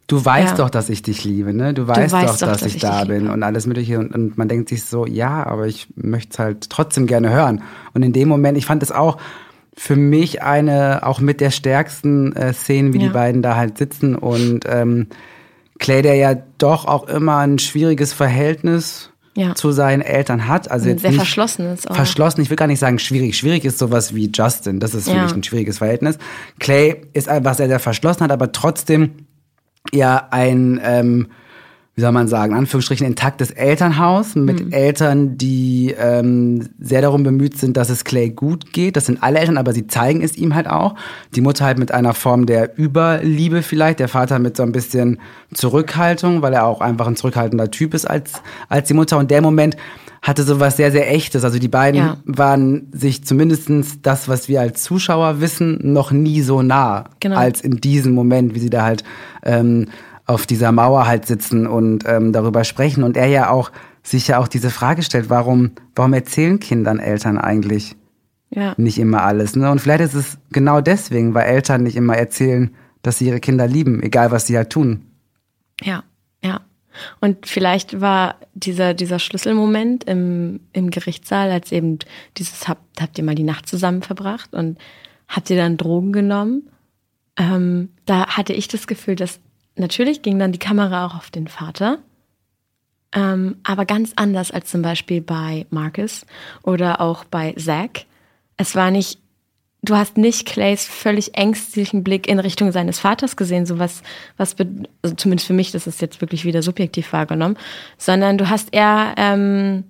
du weißt Ja. doch, dass ich dich liebe, ne? Du weißt, weißt doch, doch, dass, dass ich, ich da bin liebe. und alles Mögliche. Und, und man denkt sich so, ja, aber ich möchte es halt trotzdem gerne hören. Und in dem Moment, ich fand es auch für mich eine, auch mit der stärksten äh, Szenen, wie Ja. die beiden da halt sitzen und ähm, Clay, der ja doch auch immer ein schwieriges Verhältnis Ja. zu seinen Eltern hat. Also jetzt sehr nicht verschlossen ist auch. Verschlossen, ich will gar nicht sagen schwierig. Schwierig ist sowas wie Justin. Das ist für Ja. mich ein schwieriges Verhältnis. Clay ist einfach sehr, sehr verschlossen, hat aber trotzdem ja ein, ähm, wie soll man sagen, in Anführungsstrichen intaktes Elternhaus mit Mhm. Eltern, die ähm, sehr darum bemüht sind, dass es Clay gut geht. Das sind alle Eltern, aber sie zeigen es ihm halt auch. Die Mutter halt mit einer Form der Überliebe vielleicht, der Vater mit so ein bisschen Zurückhaltung, weil er auch einfach ein zurückhaltender Typ ist als, als die Mutter. Und der Moment hatte sowas sehr, sehr Echtes. Also die beiden Ja. waren sich zumindestens das, was wir als Zuschauer wissen, noch nie so nah Genau. als in diesem Moment, wie sie da halt ähm, auf dieser Mauer halt sitzen und ähm, darüber sprechen. Und er ja auch sich ja auch diese Frage stellt, warum, warum erzählen Kindern Eltern eigentlich Ja. nicht immer alles? Ne? Und vielleicht ist es genau deswegen, weil Eltern nicht immer erzählen, dass sie ihre Kinder lieben, egal was sie halt tun. Ja, ja. Und vielleicht war dieser, dieser Schlüsselmoment im, im Gerichtssaal, als eben dieses, habt, habt ihr mal die Nacht zusammen verbracht und habt ihr dann Drogen genommen? Ähm, da hatte ich das Gefühl, dass natürlich ging dann die Kamera auch auf den Vater, ähm, aber ganz anders als zum Beispiel bei Marcus oder auch bei Zack. Es war nicht du hast nicht Clays völlig ängstlichen Blick in Richtung seines Vaters gesehen, so was, was also zumindest für mich, das ist jetzt wirklich wieder subjektiv wahrgenommen, sondern du hast eher ähm,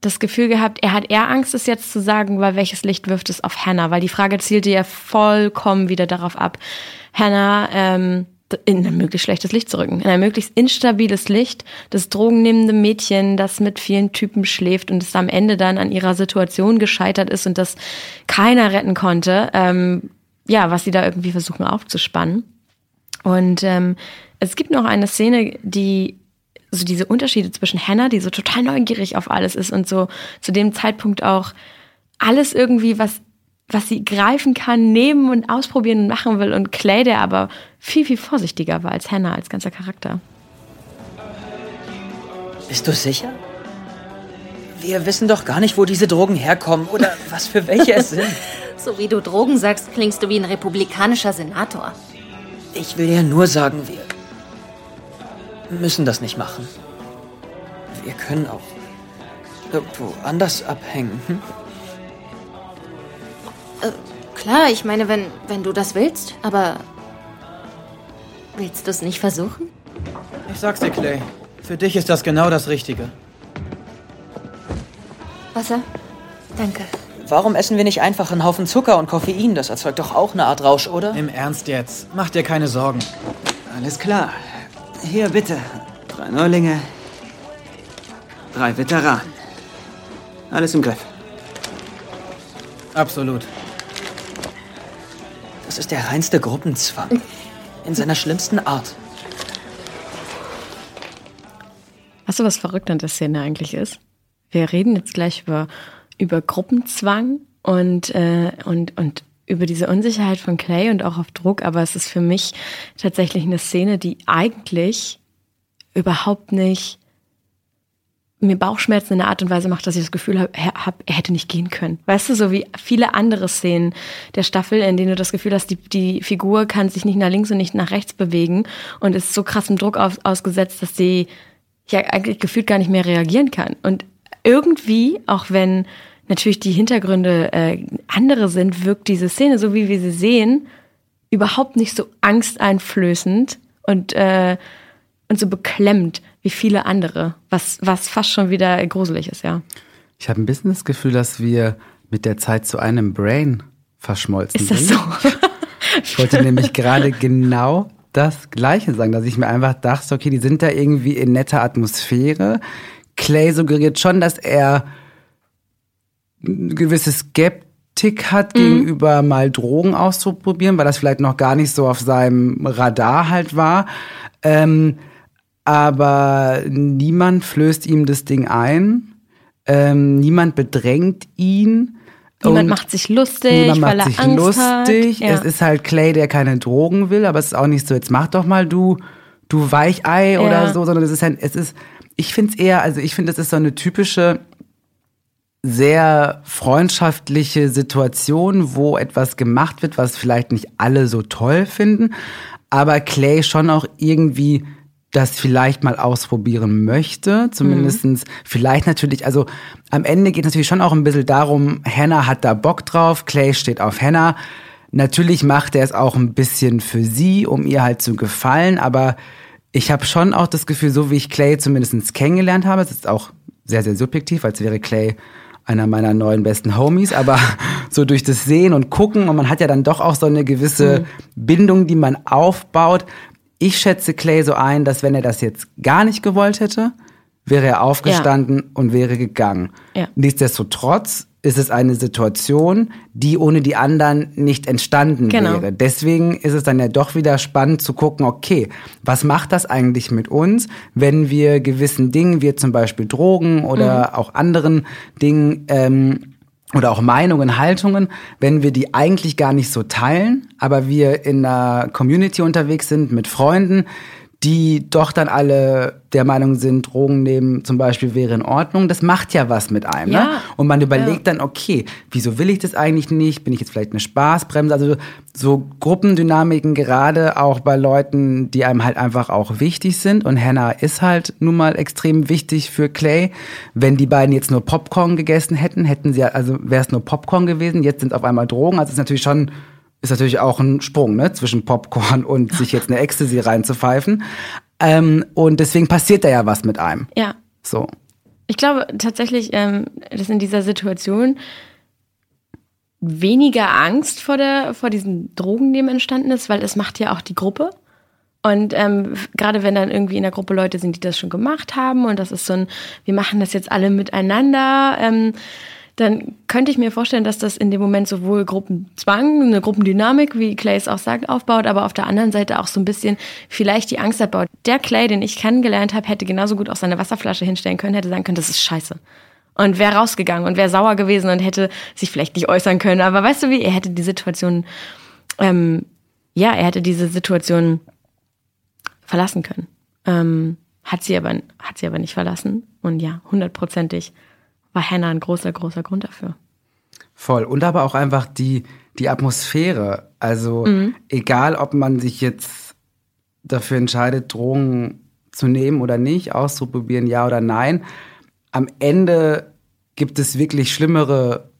das Gefühl gehabt, er hat eher Angst, es jetzt zu sagen, weil welches Licht wirft es auf Hannah, weil die Frage zielte ja vollkommen wieder darauf ab, Hannah ähm, in ein möglichst schlechtes Licht zu rücken, in ein möglichst instabiles Licht, das drogennehmende Mädchen, das mit vielen Typen schläft und es am Ende dann an ihrer Situation gescheitert ist und das keiner retten konnte, ähm, ja, was sie da irgendwie versuchen aufzuspannen. Und ähm, es gibt noch eine Szene, die so diese Unterschiede zwischen Hannah, die so total neugierig auf alles ist und so zu dem Zeitpunkt auch alles irgendwie, was, was sie greifen kann, nehmen und ausprobieren und machen will. Und Clay, der aber viel, viel vorsichtiger war als Hannah, als ganzer Charakter. Bist du sicher? Wir wissen doch gar nicht, wo diese Drogen herkommen oder (laughs) was für welche es sind. So wie du Drogen sagst, klingst du wie ein republikanischer Senator. Ich will ja nur sagen, wir müssen das nicht machen. Wir können auch irgendwo anders abhängen. Hm? Klar, ich meine, wenn, wenn du das willst, aber willst du es nicht versuchen? Ich sag's dir, Clay. Für dich ist das genau das Richtige. Wasser? Danke. Warum essen wir nicht einfach einen Haufen Zucker und Koffein? Das erzeugt doch auch eine Art Rausch, oder? Im Ernst jetzt. Mach dir keine Sorgen. Alles klar. Hier bitte. Drei Neulinge. Drei Veteranen. Alles im Griff. Absolut. Das ist der reinste Gruppenzwang. In seiner schlimmsten Art. Weißt du, was verrückt an der Szene eigentlich ist? Wir reden jetzt gleich über, über Gruppenzwang und, äh, und, und über diese Unsicherheit von Clay und auch auf Druck, aber es ist für mich tatsächlich eine Szene, die eigentlich überhaupt nicht mir Bauchschmerzen in einer Art und Weise macht, dass ich das Gefühl habe, er, hätte nicht gehen können. Weißt du, so wie viele andere Szenen der Staffel, in denen du das Gefühl hast, die, die Figur kann sich nicht nach links und nicht nach rechts bewegen und ist so krassem Druck auf, ausgesetzt, dass sie ja eigentlich gefühlt gar nicht mehr reagieren kann. Und irgendwie, auch wenn natürlich die Hintergründe äh, andere sind, wirkt diese Szene, so wie wir sie sehen, überhaupt nicht so angsteinflößend und, äh, und so beklemmt wie viele andere, was, was fast schon wieder gruselig ist, ja. Ich habe ein bisschen das Gefühl, dass wir mit der Zeit zu einem Brain verschmolzen Ist das sind. so? Ich wollte nämlich (laughs) gerade genau das Gleiche sagen, dass ich mir einfach dachte, okay, die sind da irgendwie in netter Atmosphäre. Clay suggeriert schon, dass er eine gewisse Skeptik hat gegenüber mal Drogen auszuprobieren, weil das vielleicht noch gar nicht so auf seinem Radar halt war. Ähm, aber niemand flößt ihm das Ding ein. Ähm, niemand bedrängt ihn. Niemand macht sich lustig, Niemand weil macht er sich Angst lustig. hat. Ja. Es ist halt Clay, der keine Drogen will, aber es ist auch nicht so, jetzt mach doch mal du, du Weichei oder Ja. so, sondern es ist halt, es ist, ich finde es eher, also ich finde, es ist so eine typische, sehr freundschaftliche Situation, wo etwas gemacht wird, was vielleicht nicht alle so toll finden, aber Clay schon auch irgendwie das vielleicht mal ausprobieren möchte, zumindestens vielleicht natürlich, also am Ende geht natürlich schon auch ein bisschen darum, Hannah hat da Bock drauf, Clay steht auf Hannah. Natürlich macht er es auch ein bisschen für sie, um ihr halt zu gefallen, aber ich habe schon auch das Gefühl, so wie ich Clay zumindest kennengelernt habe, es ist auch sehr, sehr subjektiv, als wäre Clay einer meiner neuen besten Homies, aber (laughs) so durch das Sehen und Gucken und man hat ja dann doch auch so eine gewisse Bindung, die man aufbaut. Ich schätze Clay so ein, dass wenn er das jetzt gar nicht gewollt hätte, wäre er aufgestanden und wäre gegangen. Ja. Nichtsdestotrotz ist es eine Situation, die ohne die anderen nicht entstanden Genau. wäre. Deswegen ist es dann ja doch wieder spannend zu gucken, okay, was macht das eigentlich mit uns, wenn wir gewissen Dingen, wie zum Beispiel Drogen oder auch anderen Dingen, ähm, oder auch Meinungen, Haltungen, wenn wir die eigentlich gar nicht so teilen, aber wir in einer Community unterwegs sind mit Freunden, die doch dann alle der Meinung sind, Drogen nehmen zum Beispiel wäre in Ordnung. Das macht ja was mit einem. Ne? Ja. Und man überlegt dann, okay, wieso will ich das eigentlich nicht? Bin ich jetzt vielleicht eine Spaßbremse? Also so Gruppendynamiken gerade auch bei Leuten, die einem halt einfach auch wichtig sind. Und Hannah ist halt nun mal extrem wichtig für Clay. Wenn die beiden jetzt nur Popcorn gegessen hätten, hätten sie, also wäre es nur Popcorn gewesen. Jetzt sind es auf einmal Drogen. Also es ist natürlich schon ist natürlich auch ein Sprung ne, zwischen Popcorn (laughs) und sich jetzt eine Ecstasy reinzupfeifen. Ähm, und deswegen passiert da ja was mit einem. ja. So. Ich glaube tatsächlich, ähm, dass in dieser Situation weniger Angst vor, der, vor diesen Drogennehmen entstanden ist, weil es macht ja auch die Gruppe. Und ähm, gerade wenn dann irgendwie in der Gruppe Leute sind, die das schon gemacht haben und das ist so ein, wir machen das jetzt alle miteinander, ähm, dann könnte ich mir vorstellen, dass das in dem Moment sowohl Gruppenzwang, eine Gruppendynamik, wie Clay es auch sagt, aufbaut, aber auf der anderen Seite auch so ein bisschen vielleicht die Angst abbaut. Der Clay, den ich kennengelernt habe, hätte genauso gut auch seine Wasserflasche hinstellen können, hätte sagen können, das ist scheiße. Und wäre rausgegangen und wäre sauer gewesen und hätte sich vielleicht nicht äußern können. Aber weißt du wie, er hätte die Situation, ähm, ja, er hätte diese Situation verlassen können. Ähm, hat sie aber, hat sie aber nicht verlassen. Und ja, hundertprozentig war Hannah ein großer, großer Grund dafür. Voll. Und aber auch einfach die, die Atmosphäre. Also egal, ob man sich jetzt dafür entscheidet, Drogen zu nehmen oder nicht, auszuprobieren, ja oder nein. Am Ende gibt es wirklich schlimmere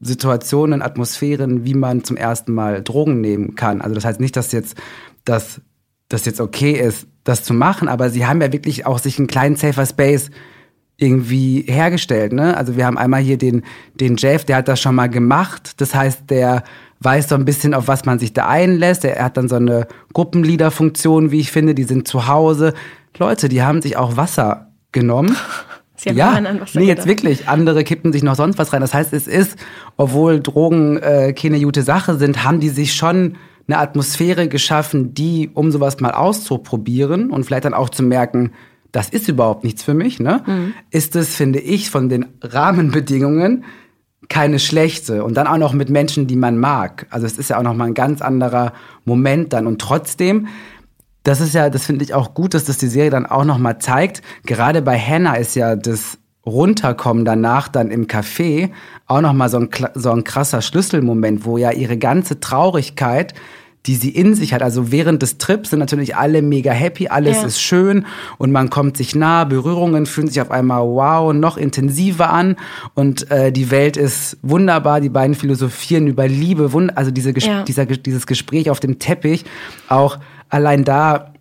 Situationen, Atmosphären, wie man zum ersten Mal Drogen nehmen kann. Also das heißt nicht, dass jetzt das, das jetzt okay ist, das zu machen, aber sie haben ja wirklich auch sich einen kleinen safer Space irgendwie hergestellt. Ne? Also wir haben einmal hier den, den Jeff, der hat das schon mal gemacht. Das heißt, der weiß so ein bisschen, auf was man sich da einlässt. Er hat dann so eine Gruppenleader-Funktion, wie ich finde. Die sind zu Hause. Leute, die haben sich auch Wasser genommen. (laughs) Sie haben ja, an Wasser nee, jetzt gedacht. wirklich. Andere kippen sich noch sonst was rein. Das heißt, es ist, obwohl Drogen äh, keine gute Sache sind, haben die sich schon eine Atmosphäre geschaffen, die, um sowas mal auszuprobieren und vielleicht dann auch zu merken, das ist überhaupt nichts für mich, ne? Mhm. Ist es, finde ich, von den Rahmenbedingungen keine schlechte und dann auch noch mit Menschen, die man mag. Also es ist ja auch noch mal ein ganz anderer Moment dann und trotzdem das ist ja, das finde ich auch gut, dass das die Serie dann auch noch mal zeigt. Gerade bei Hannah ist ja das Runterkommen danach dann im Café auch noch mal so ein, so ein krasser Schlüsselmoment, wo ja ihre ganze Traurigkeit, die sie in sich hat, also während des Trips sind natürlich alle mega happy, alles Ja. ist schön und man kommt sich nah, Berührungen fühlen sich auf einmal wow, noch intensiver an und äh, die Welt ist wunderbar, die beiden philosophieren über Liebe, also diese, Ja. dieser, dieses Gespräch auf dem Teppich, auch allein da,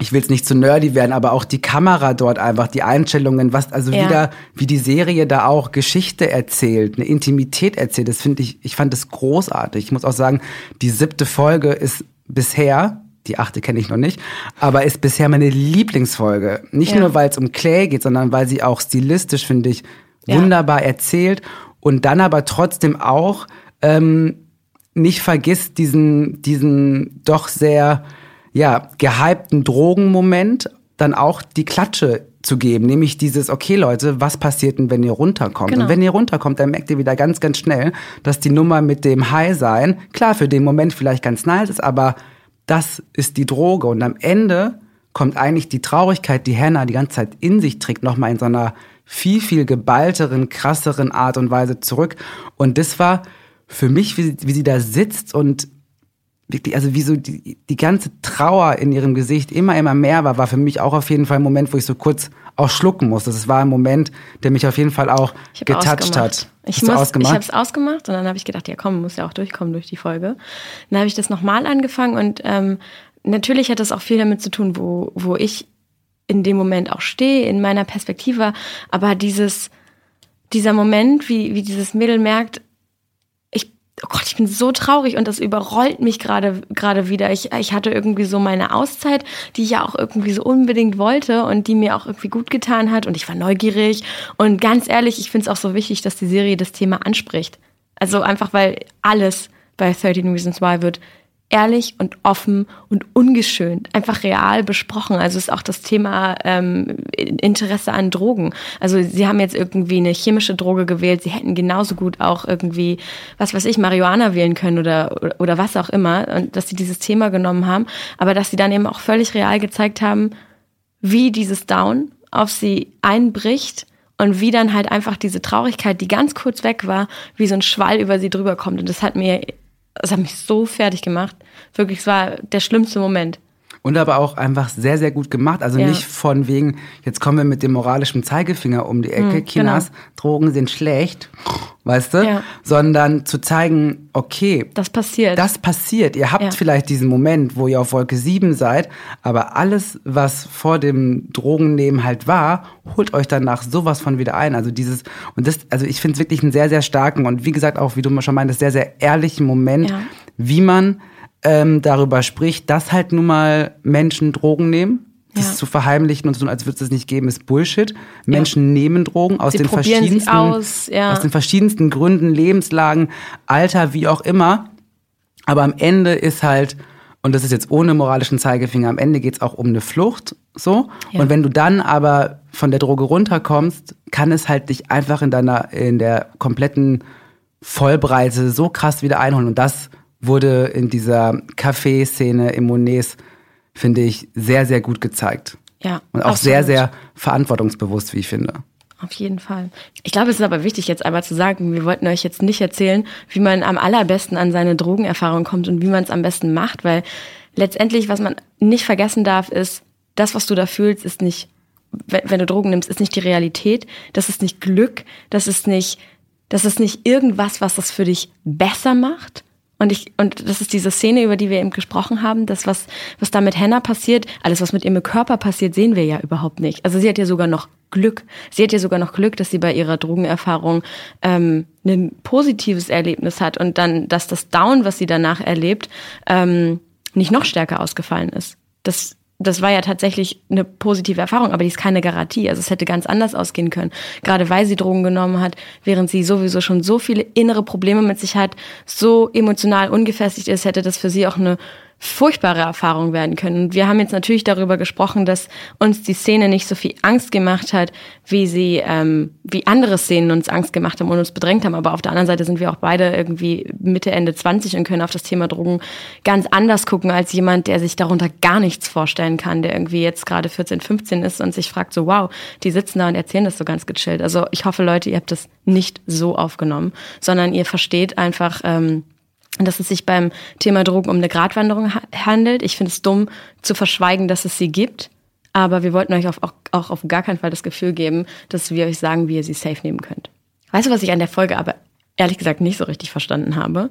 ich will es nicht zu nerdy werden, aber auch die Kamera dort einfach, die Einstellungen, was, also Ja. wieder, wie die Serie da auch Geschichte erzählt, eine Intimität erzählt, das finde ich, ich fand das großartig. Ich muss auch sagen, die siebte Folge ist bisher, die achte kenne ich noch nicht, aber ist bisher meine Lieblingsfolge. Nicht Ja. nur, weil es um Clay geht, sondern weil sie auch stilistisch, finde ich, Ja. wunderbar erzählt und dann aber trotzdem auch ähm, nicht vergisst diesen, diesen doch sehr, ja, gehypten Drogenmoment dann auch die Klatsche zu geben, nämlich dieses, okay Leute, was passiert denn, wenn ihr runterkommt? Genau. Und wenn ihr runterkommt, dann merkt ihr wieder ganz, ganz schnell, dass die Nummer mit dem High sein, klar, für den Moment vielleicht ganz nice ist, aber das ist die Droge. Und am Ende kommt eigentlich die Traurigkeit, die Hannah die ganze Zeit in sich trägt, nochmal in so einer viel, viel geballteren, krasseren Art und Weise zurück. Und das war für mich, wie, wie sie da sitzt und wirklich, also wie so die, die ganze Trauer in ihrem Gesicht immer, immer mehr war, war für mich auch auf jeden Fall ein Moment, wo ich so kurz auch schlucken musste. Das war ein Moment, der mich auf jeden Fall auch Ich ausgemacht. hat. Ich, muss, ich ausgemacht? habe es ausgemacht und dann habe ich gedacht, ja komm, muss ja auch durchkommen durch die Folge. Dann habe ich das nochmal angefangen und ähm, natürlich hat das auch viel damit zu tun, wo, wo ich in dem Moment auch stehe, in meiner Perspektive. Aber dieses, dieser Moment, wie, wie dieses Mädel merkt, ich, oh Gott, ich bin so traurig und das überrollt mich gerade gerade wieder. Ich, ich hatte irgendwie so meine Auszeit, die ich ja auch irgendwie so unbedingt wollte und die mir auch irgendwie gut getan hat und ich war neugierig und ganz ehrlich, ich finde es auch so wichtig, dass die Serie das Thema anspricht. Also einfach, weil alles bei 13 Reasons Why wird ehrlich und offen und ungeschönt, einfach real besprochen. Also ist auch das Thema ähm, Interesse an Drogen. Also sie haben jetzt irgendwie eine chemische Droge gewählt, sie hätten genauso gut auch irgendwie, was weiß ich, Marihuana wählen können oder, oder, oder was auch immer. Und dass sie dieses Thema genommen haben, aber dass sie dann eben auch völlig real gezeigt haben, wie dieses Down auf sie einbricht und wie dann halt einfach diese Traurigkeit, die ganz kurz weg war, wie so ein Schwall über sie drüber kommt. Und das hat mir, das hat mich so fertig gemacht. Wirklich, es war der schlimmste Moment. Und aber auch einfach sehr, sehr gut gemacht. Also Ja. nicht von wegen, jetzt kommen wir mit dem moralischen Zeigefinger um die Ecke, Mhm, Kinas, Drogen sind schlecht, weißt du? Ja. Sondern zu zeigen, okay, Das passiert. das passiert. Ihr habt Ja. vielleicht diesen Moment, wo ihr auf Wolke 7 seid, aber alles, was vor dem Drogennehmen halt war, holt euch danach sowas von wieder ein. Also dieses, und das, also ich finde es wirklich einen sehr, sehr starken und wie gesagt auch, wie du schon meintest, sehr, sehr ehrlichen Moment, wie man ähm, darüber spricht, dass halt nun mal Menschen Drogen nehmen. Das Ja. zu verheimlichen und zu tun, als würde es das nicht geben, ist Bullshit. Menschen nehmen Drogen aus Sie den verschiedensten, aus, ja. aus den verschiedensten Gründen, Lebenslagen, Alter, wie auch immer. Aber am Ende ist halt, und das ist jetzt ohne moralischen Zeigefinger, am Ende geht's auch um eine Flucht, so. Ja. Und wenn du dann aber von der Droge runterkommst, kann es halt dich einfach in deiner, in der kompletten Vollbreite so krass wieder einholen. Und das wurde in dieser Café-Szene im Monets, finde ich, sehr, sehr gut gezeigt. ja, Und auch absolut. sehr, sehr verantwortungsbewusst, wie ich finde. Auf jeden Fall. Ich glaube, es ist aber wichtig, jetzt einmal zu sagen, wir wollten euch jetzt nicht erzählen, wie man am allerbesten an seine Drogenerfahrung kommt und wie man es am besten macht, weil letztendlich, was man nicht vergessen darf, ist, das, was du da fühlst, ist nicht, wenn wenn du Drogen nimmst, ist nicht die Realität, das ist nicht Glück, das ist nicht, das ist nicht irgendwas, was das für dich besser macht. Und ich, und das ist diese Szene, über die wir eben gesprochen haben, das, was, was da mit Hannah passiert, alles, was mit ihrem Körper passiert, sehen wir ja überhaupt nicht. Also sie hat ja sogar noch Glück. Sie hat ja sogar noch Glück, dass sie bei ihrer Drogenerfahrung ähm, ein positives Erlebnis hat und dann, dass das Down, was sie danach erlebt, ähm, nicht noch stärker ausgefallen ist. Das, das war ja tatsächlich eine positive Erfahrung, aber die ist keine Garantie. Also es hätte ganz anders ausgehen können. Gerade weil sie Drogen genommen hat, während sie sowieso schon so viele innere Probleme mit sich hat, so emotional ungefestigt ist, hätte das für sie auch eine furchtbare Erfahrung werden können. Und wir haben jetzt natürlich darüber gesprochen, dass uns die Szene nicht so viel Angst gemacht hat, wie sie, ähm, wie andere Szenen uns Angst gemacht haben und uns bedrängt haben. Aber auf der anderen Seite sind wir auch beide irgendwie Mitte, Ende 20 und können auf das Thema Drogen ganz anders gucken als jemand, der sich darunter gar nichts vorstellen kann, der irgendwie jetzt gerade 14, 15 ist und sich fragt so, wow, die sitzen da und erzählen das so ganz gechillt. Also ich hoffe, Leute, ihr habt das nicht so aufgenommen, sondern ihr versteht einfach, ähm, dass es sich beim Thema Drogen um eine Gratwanderung ha handelt. Ich finde es dumm zu verschweigen, dass es sie gibt. Aber wir wollten euch auf, auch, auch auf gar keinen Fall das Gefühl geben, dass wir euch sagen, wie ihr sie safe nehmen könnt. Weißt du, was ich an der Folge aber ehrlich gesagt nicht so richtig verstanden habe?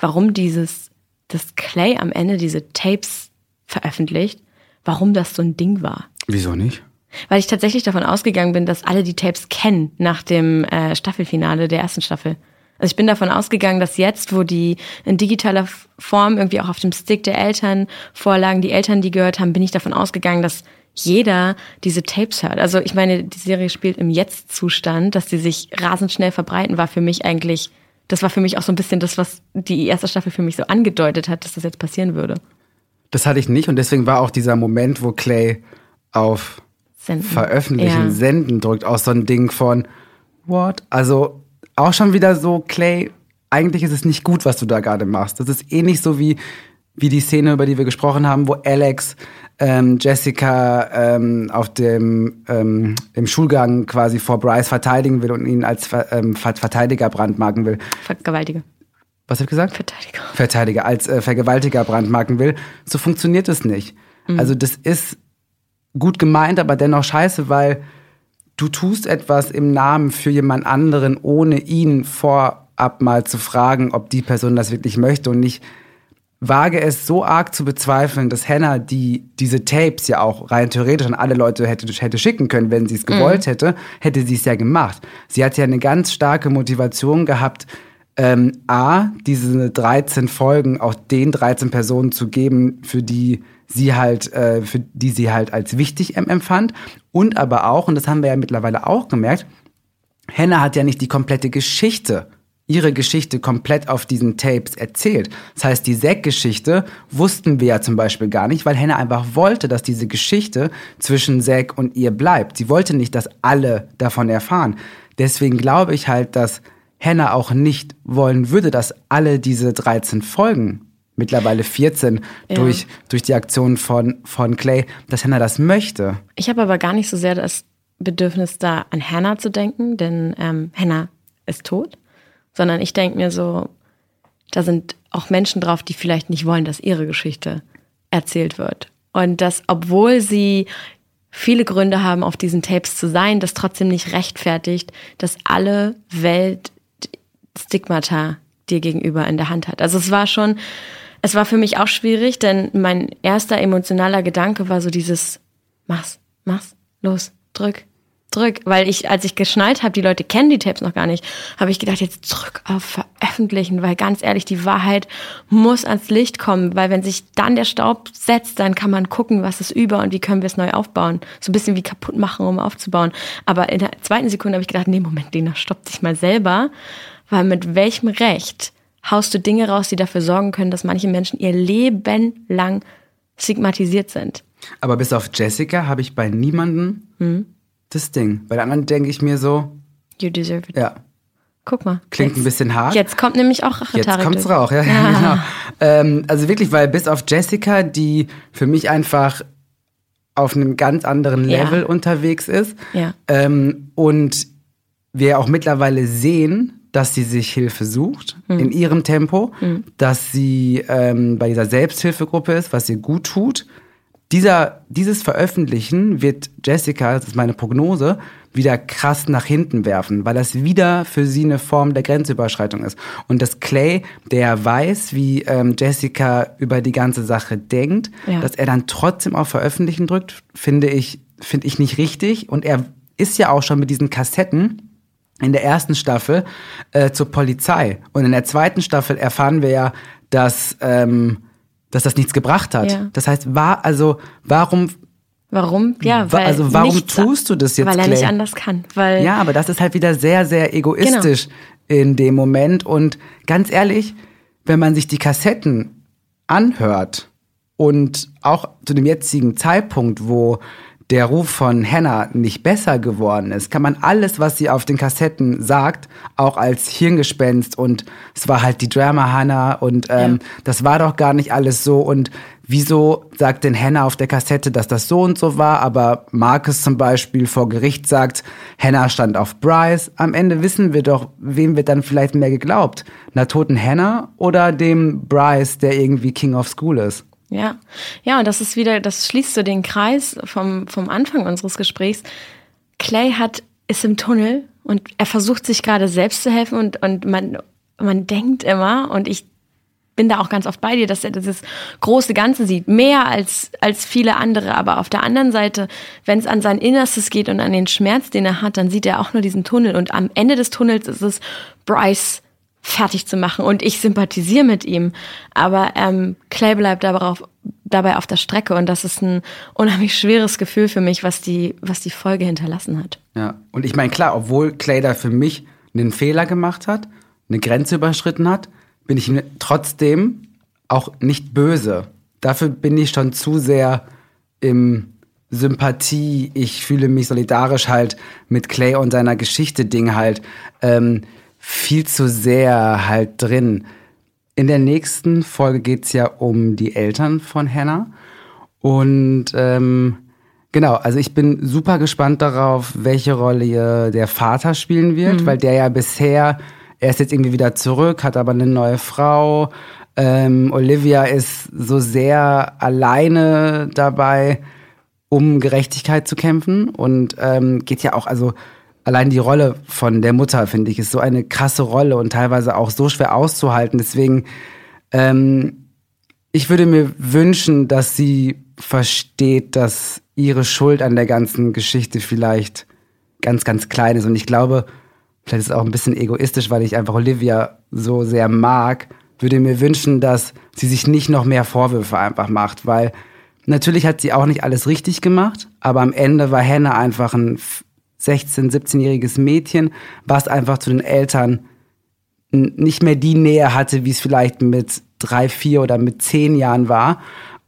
Warum dieses, das Clay am Ende diese Tapes veröffentlicht, warum das so ein Ding war. Wieso nicht? Weil ich tatsächlich davon ausgegangen bin, dass alle die Tapes kennen nach dem äh, Staffelfinale der ersten Staffel. Also ich bin davon ausgegangen, dass jetzt, wo die in digitaler Form irgendwie auch auf dem Stick der Eltern vorlagen, die Eltern die gehört haben, bin ich davon ausgegangen, dass jeder diese Tapes hört. Also ich meine, die Serie spielt im Jetzt-Zustand, dass die sich rasend schnell verbreiten, war für mich eigentlich, das war für mich auch so ein bisschen das, was die erste Staffel für mich so angedeutet hat, dass das jetzt passieren würde. Das hatte ich nicht und deswegen war auch dieser Moment, wo Clay auf Senden. Veröffentlichen, Ja. Senden drückt, auch so ein Ding von What? Also auch schon wieder so, Clay, eigentlich ist es nicht gut, was du da gerade machst. Das ist ähnlich so wie, wie die Szene, über die wir gesprochen haben, wo Alex ähm, Jessica ähm, auf dem ähm, im Schulgang quasi vor Bryce verteidigen will und ihn als Ver ähm, Ver Verteidiger brandmarken will. Vergewaltige. Was hab ich gesagt? Verteidiger. Verteidiger, als äh, Vergewaltiger brandmarken will. So funktioniert es nicht. Also das ist gut gemeint, aber dennoch scheiße, weil du tust etwas im Namen für jemand anderen, ohne ihn vorab mal zu fragen, ob die Person das wirklich möchte und nicht wage es so arg zu bezweifeln, dass Hannah, die diese Tapes ja auch rein theoretisch an alle Leute hätte, hätte schicken können, wenn sie es gewollt hätte, hätte sie es ja gemacht. Sie hat ja eine ganz starke Motivation gehabt, ähm, A, diese 13 Folgen auch den 13 Personen zu geben, für die sie halt, äh, für die sie halt als wichtig em- empfand. Und aber auch, und das haben wir ja mittlerweile auch gemerkt, Hannah hat ja nicht die komplette Geschichte, ihre Geschichte komplett auf diesen Tapes erzählt. Das heißt, die Zack-Geschichte wussten wir ja zum Beispiel gar nicht, weil Hannah einfach wollte, dass diese Geschichte zwischen Zack und ihr bleibt. Sie wollte nicht, dass alle davon erfahren. Deswegen glaube ich halt, dass Hannah auch nicht wollen würde, dass alle diese 13 Folgen, mittlerweile 14, Ja. durch, durch die Aktion von, von Clay, dass Hannah das möchte. Ich habe aber gar nicht so sehr das Bedürfnis, da an Hannah zu denken, denn ähm, Hannah ist tot, sondern ich denke mir so, da sind auch Menschen drauf, die vielleicht nicht wollen, dass ihre Geschichte erzählt wird. Und dass, obwohl sie viele Gründe haben, auf diesen Tapes zu sein, das trotzdem nicht rechtfertigt, dass alle Welt Stigmata dir gegenüber in der Hand hat. Also es war schon, es war für mich auch schwierig, denn mein erster emotionaler Gedanke war so dieses, mach's, mach's, los, drück, drück. Weil ich, als ich geschnallt habe, die Leute kennen die Tapes noch gar nicht, habe ich gedacht, jetzt drück auf veröffentlichen, weil ganz ehrlich, die Wahrheit muss ans Licht kommen, weil wenn sich dann der Staub setzt, dann kann man gucken, was ist über und wie können wir es neu aufbauen. So ein bisschen wie kaputt machen, um aufzubauen. Aber in der zweiten Sekunde habe ich gedacht, nee, Moment, Lena, stopp dich mal selber, weil mit welchem Recht haust du Dinge raus, die dafür sorgen können, dass manche Menschen ihr Leben lang stigmatisiert sind. Aber bis auf Jessica habe ich bei niemandem Mhm. das Ding. Bei der anderen denke ich mir so, You deserve it. ja, Guck mal. klingt jetzt, ein bisschen hart. Jetzt kommt nämlich auch Jetzt Rachetarik. kommt's rauch, ja, (laughs) Ja. genau. Ähm, also wirklich, weil bis auf Jessica, die für mich einfach auf einem ganz anderen Ja. Level unterwegs ist Ja. ähm, und wir auch mittlerweile sehen, dass sie sich Hilfe sucht Hm. in ihrem Tempo, dass sie ähm, bei dieser Selbsthilfegruppe ist, was ihr gut tut. Dieser, dieses Veröffentlichen wird Jessica, das ist meine Prognose, wieder krass nach hinten werfen, weil das wieder für sie eine Form der Grenzüberschreitung ist. Und dass Clay, der weiß, wie ähm, Jessica über die ganze Sache denkt, Ja. dass er dann trotzdem auf Veröffentlichen drückt, finde ich, finde ich nicht richtig. Und er ist ja auch schon mit diesen Kassetten in der ersten Staffel äh, zur Polizei. Und in der zweiten Staffel erfahren wir ja, dass, ähm, dass das nichts gebracht hat. Ja. Das heißt, war, also, warum, Warum? Ja, weil also warum nichts- tust du das jetzt, Weil er nicht Clay? anders kann. Weil ja, aber das ist halt wieder sehr, sehr egoistisch Genau. in dem Moment. Und ganz ehrlich, wenn man sich die Kassetten anhört und auch zu dem jetzigen Zeitpunkt, wo der Ruf von Hannah nicht besser geworden ist, kann man alles, was sie auf den Kassetten sagt, auch als Hirngespenst und es war halt die Drama Hannah und ähm, das war doch gar nicht alles so und wieso sagt denn Hannah auf der Kassette, dass das so und so war, aber Marcus zum Beispiel vor Gericht sagt, Hannah stand auf Bryce. Am Ende wissen wir doch, wem wird dann vielleicht mehr geglaubt? Na toten Hannah oder dem Bryce, der irgendwie King of School ist? Ja, ja, und das ist wieder, das schließt so den Kreis vom, vom Anfang unseres Gesprächs. Clay hat, ist im Tunnel und er versucht sich gerade selbst zu helfen und, und man, man denkt immer, und ich bin da auch ganz oft bei dir, dass er dieses große Ganze sieht, mehr als, als viele andere. Aber auf der anderen Seite, wenn es an sein Innerstes geht und an den Schmerz, den er hat, dann sieht er auch nur diesen Tunnel. Und am Ende des Tunnels ist es Bryce fertig zu machen. Und ich sympathisiere mit ihm. Aber ähm, Clay bleibt darauf, dabei auf der Strecke. Und das ist ein unheimlich schweres Gefühl für mich, was die, was die Folge hinterlassen hat. Ja, und ich meine, klar, obwohl Clay da für mich einen Fehler gemacht hat, eine Grenze überschritten hat, bin ich trotzdem auch nicht böse. Dafür bin ich schon zu sehr im, Sympathie, ich fühle mich solidarisch halt mit Clay und seiner Geschichte Ding halt ähm, viel zu sehr halt drin. In der nächsten Folge geht's ja um die Eltern von Hannah. Und ähm, genau, also ich bin super gespannt darauf, welche Rolle der Vater spielen wird, mhm. weil der ja bisher, er ist jetzt irgendwie wieder zurück, hat aber eine neue Frau. Ähm, Olivia ist so sehr alleine dabei, um Gerechtigkeit zu kämpfen und ähm, geht ja auch, also allein die Rolle von der Mutter, finde ich, ist so eine krasse Rolle und teilweise auch so schwer auszuhalten. Deswegen, ähm, ich würde mir wünschen, dass sie versteht, dass ihre Schuld an der ganzen Geschichte vielleicht ganz, ganz klein ist. Und ich glaube, vielleicht ist es auch ein bisschen egoistisch, weil ich einfach Olivia so sehr mag, würde mir wünschen, dass sie sich nicht noch mehr Vorwürfe einfach macht, weil natürlich hat sie auch nicht alles richtig gemacht, aber am Ende war Hannah einfach ein 16-, 17-jähriges Mädchen, was einfach zu den Eltern nicht mehr die Nähe hatte, wie es vielleicht mit drei, vier oder mit zehn Jahren war.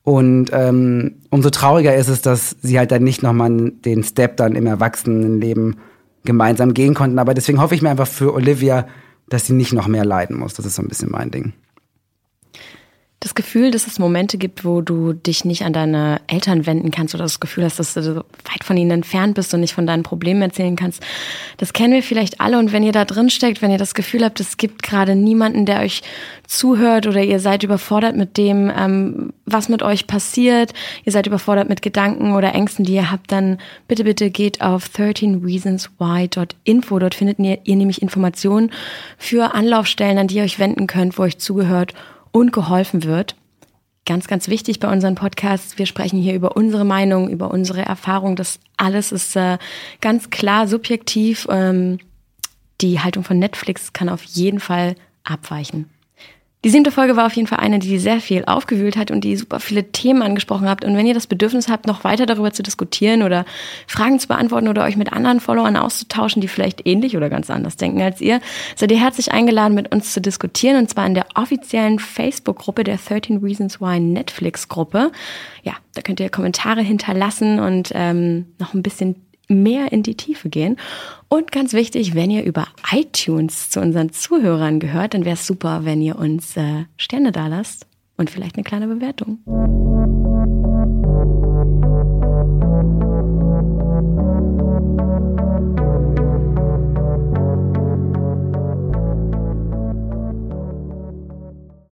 Und ähm, umso trauriger ist es, dass sie halt dann nicht nochmal den Step dann im Erwachsenenleben gemeinsam gehen konnten. Aber deswegen hoffe ich mir einfach für Olivia, dass sie nicht noch mehr leiden muss. Das ist so ein bisschen mein Ding das Gefühl, dass es Momente gibt, wo du dich nicht an deine Eltern wenden kannst oder das Gefühl hast, dass du so weit von ihnen entfernt bist und nicht von deinen Problemen erzählen kannst. Das kennen wir vielleicht alle und wenn ihr da drin steckt, wenn ihr das Gefühl habt, es gibt gerade niemanden, der euch zuhört oder ihr seid überfordert mit dem, ähm, was mit euch passiert, ihr seid überfordert mit Gedanken oder Ängsten, die ihr habt, dann bitte, bitte geht auf 13reasonswhy.info. Dort findet ihr, ihr nämlich Informationen für Anlaufstellen, an die ihr euch wenden könnt, wo euch zugehört und geholfen wird. Ganz, ganz wichtig bei unseren Podcasts. Wir sprechen hier über unsere Meinung, über unsere Erfahrung. Das alles ist äh, ganz klar subjektiv. Ähm, die Haltung von Netflix kann auf jeden Fall abweichen. Die siebte Folge war auf jeden Fall eine, die sehr viel aufgewühlt hat und die super viele Themen angesprochen habt. Und wenn ihr das Bedürfnis habt, noch weiter darüber zu diskutieren oder Fragen zu beantworten oder euch mit anderen Followern auszutauschen, die vielleicht ähnlich oder ganz anders denken als ihr, seid ihr herzlich eingeladen, mit uns zu diskutieren und zwar in der offiziellen Facebook-Gruppe der 13 Reasons Why Netflix-Gruppe. Ja, da könnt ihr Kommentare hinterlassen und ähm, noch ein bisschen mehr in die Tiefe gehen. Und ganz wichtig, wenn ihr über iTunes zu unseren Zuhörern gehört, dann wäre es super, wenn ihr uns äh, Sterne da lasst und vielleicht eine kleine Bewertung.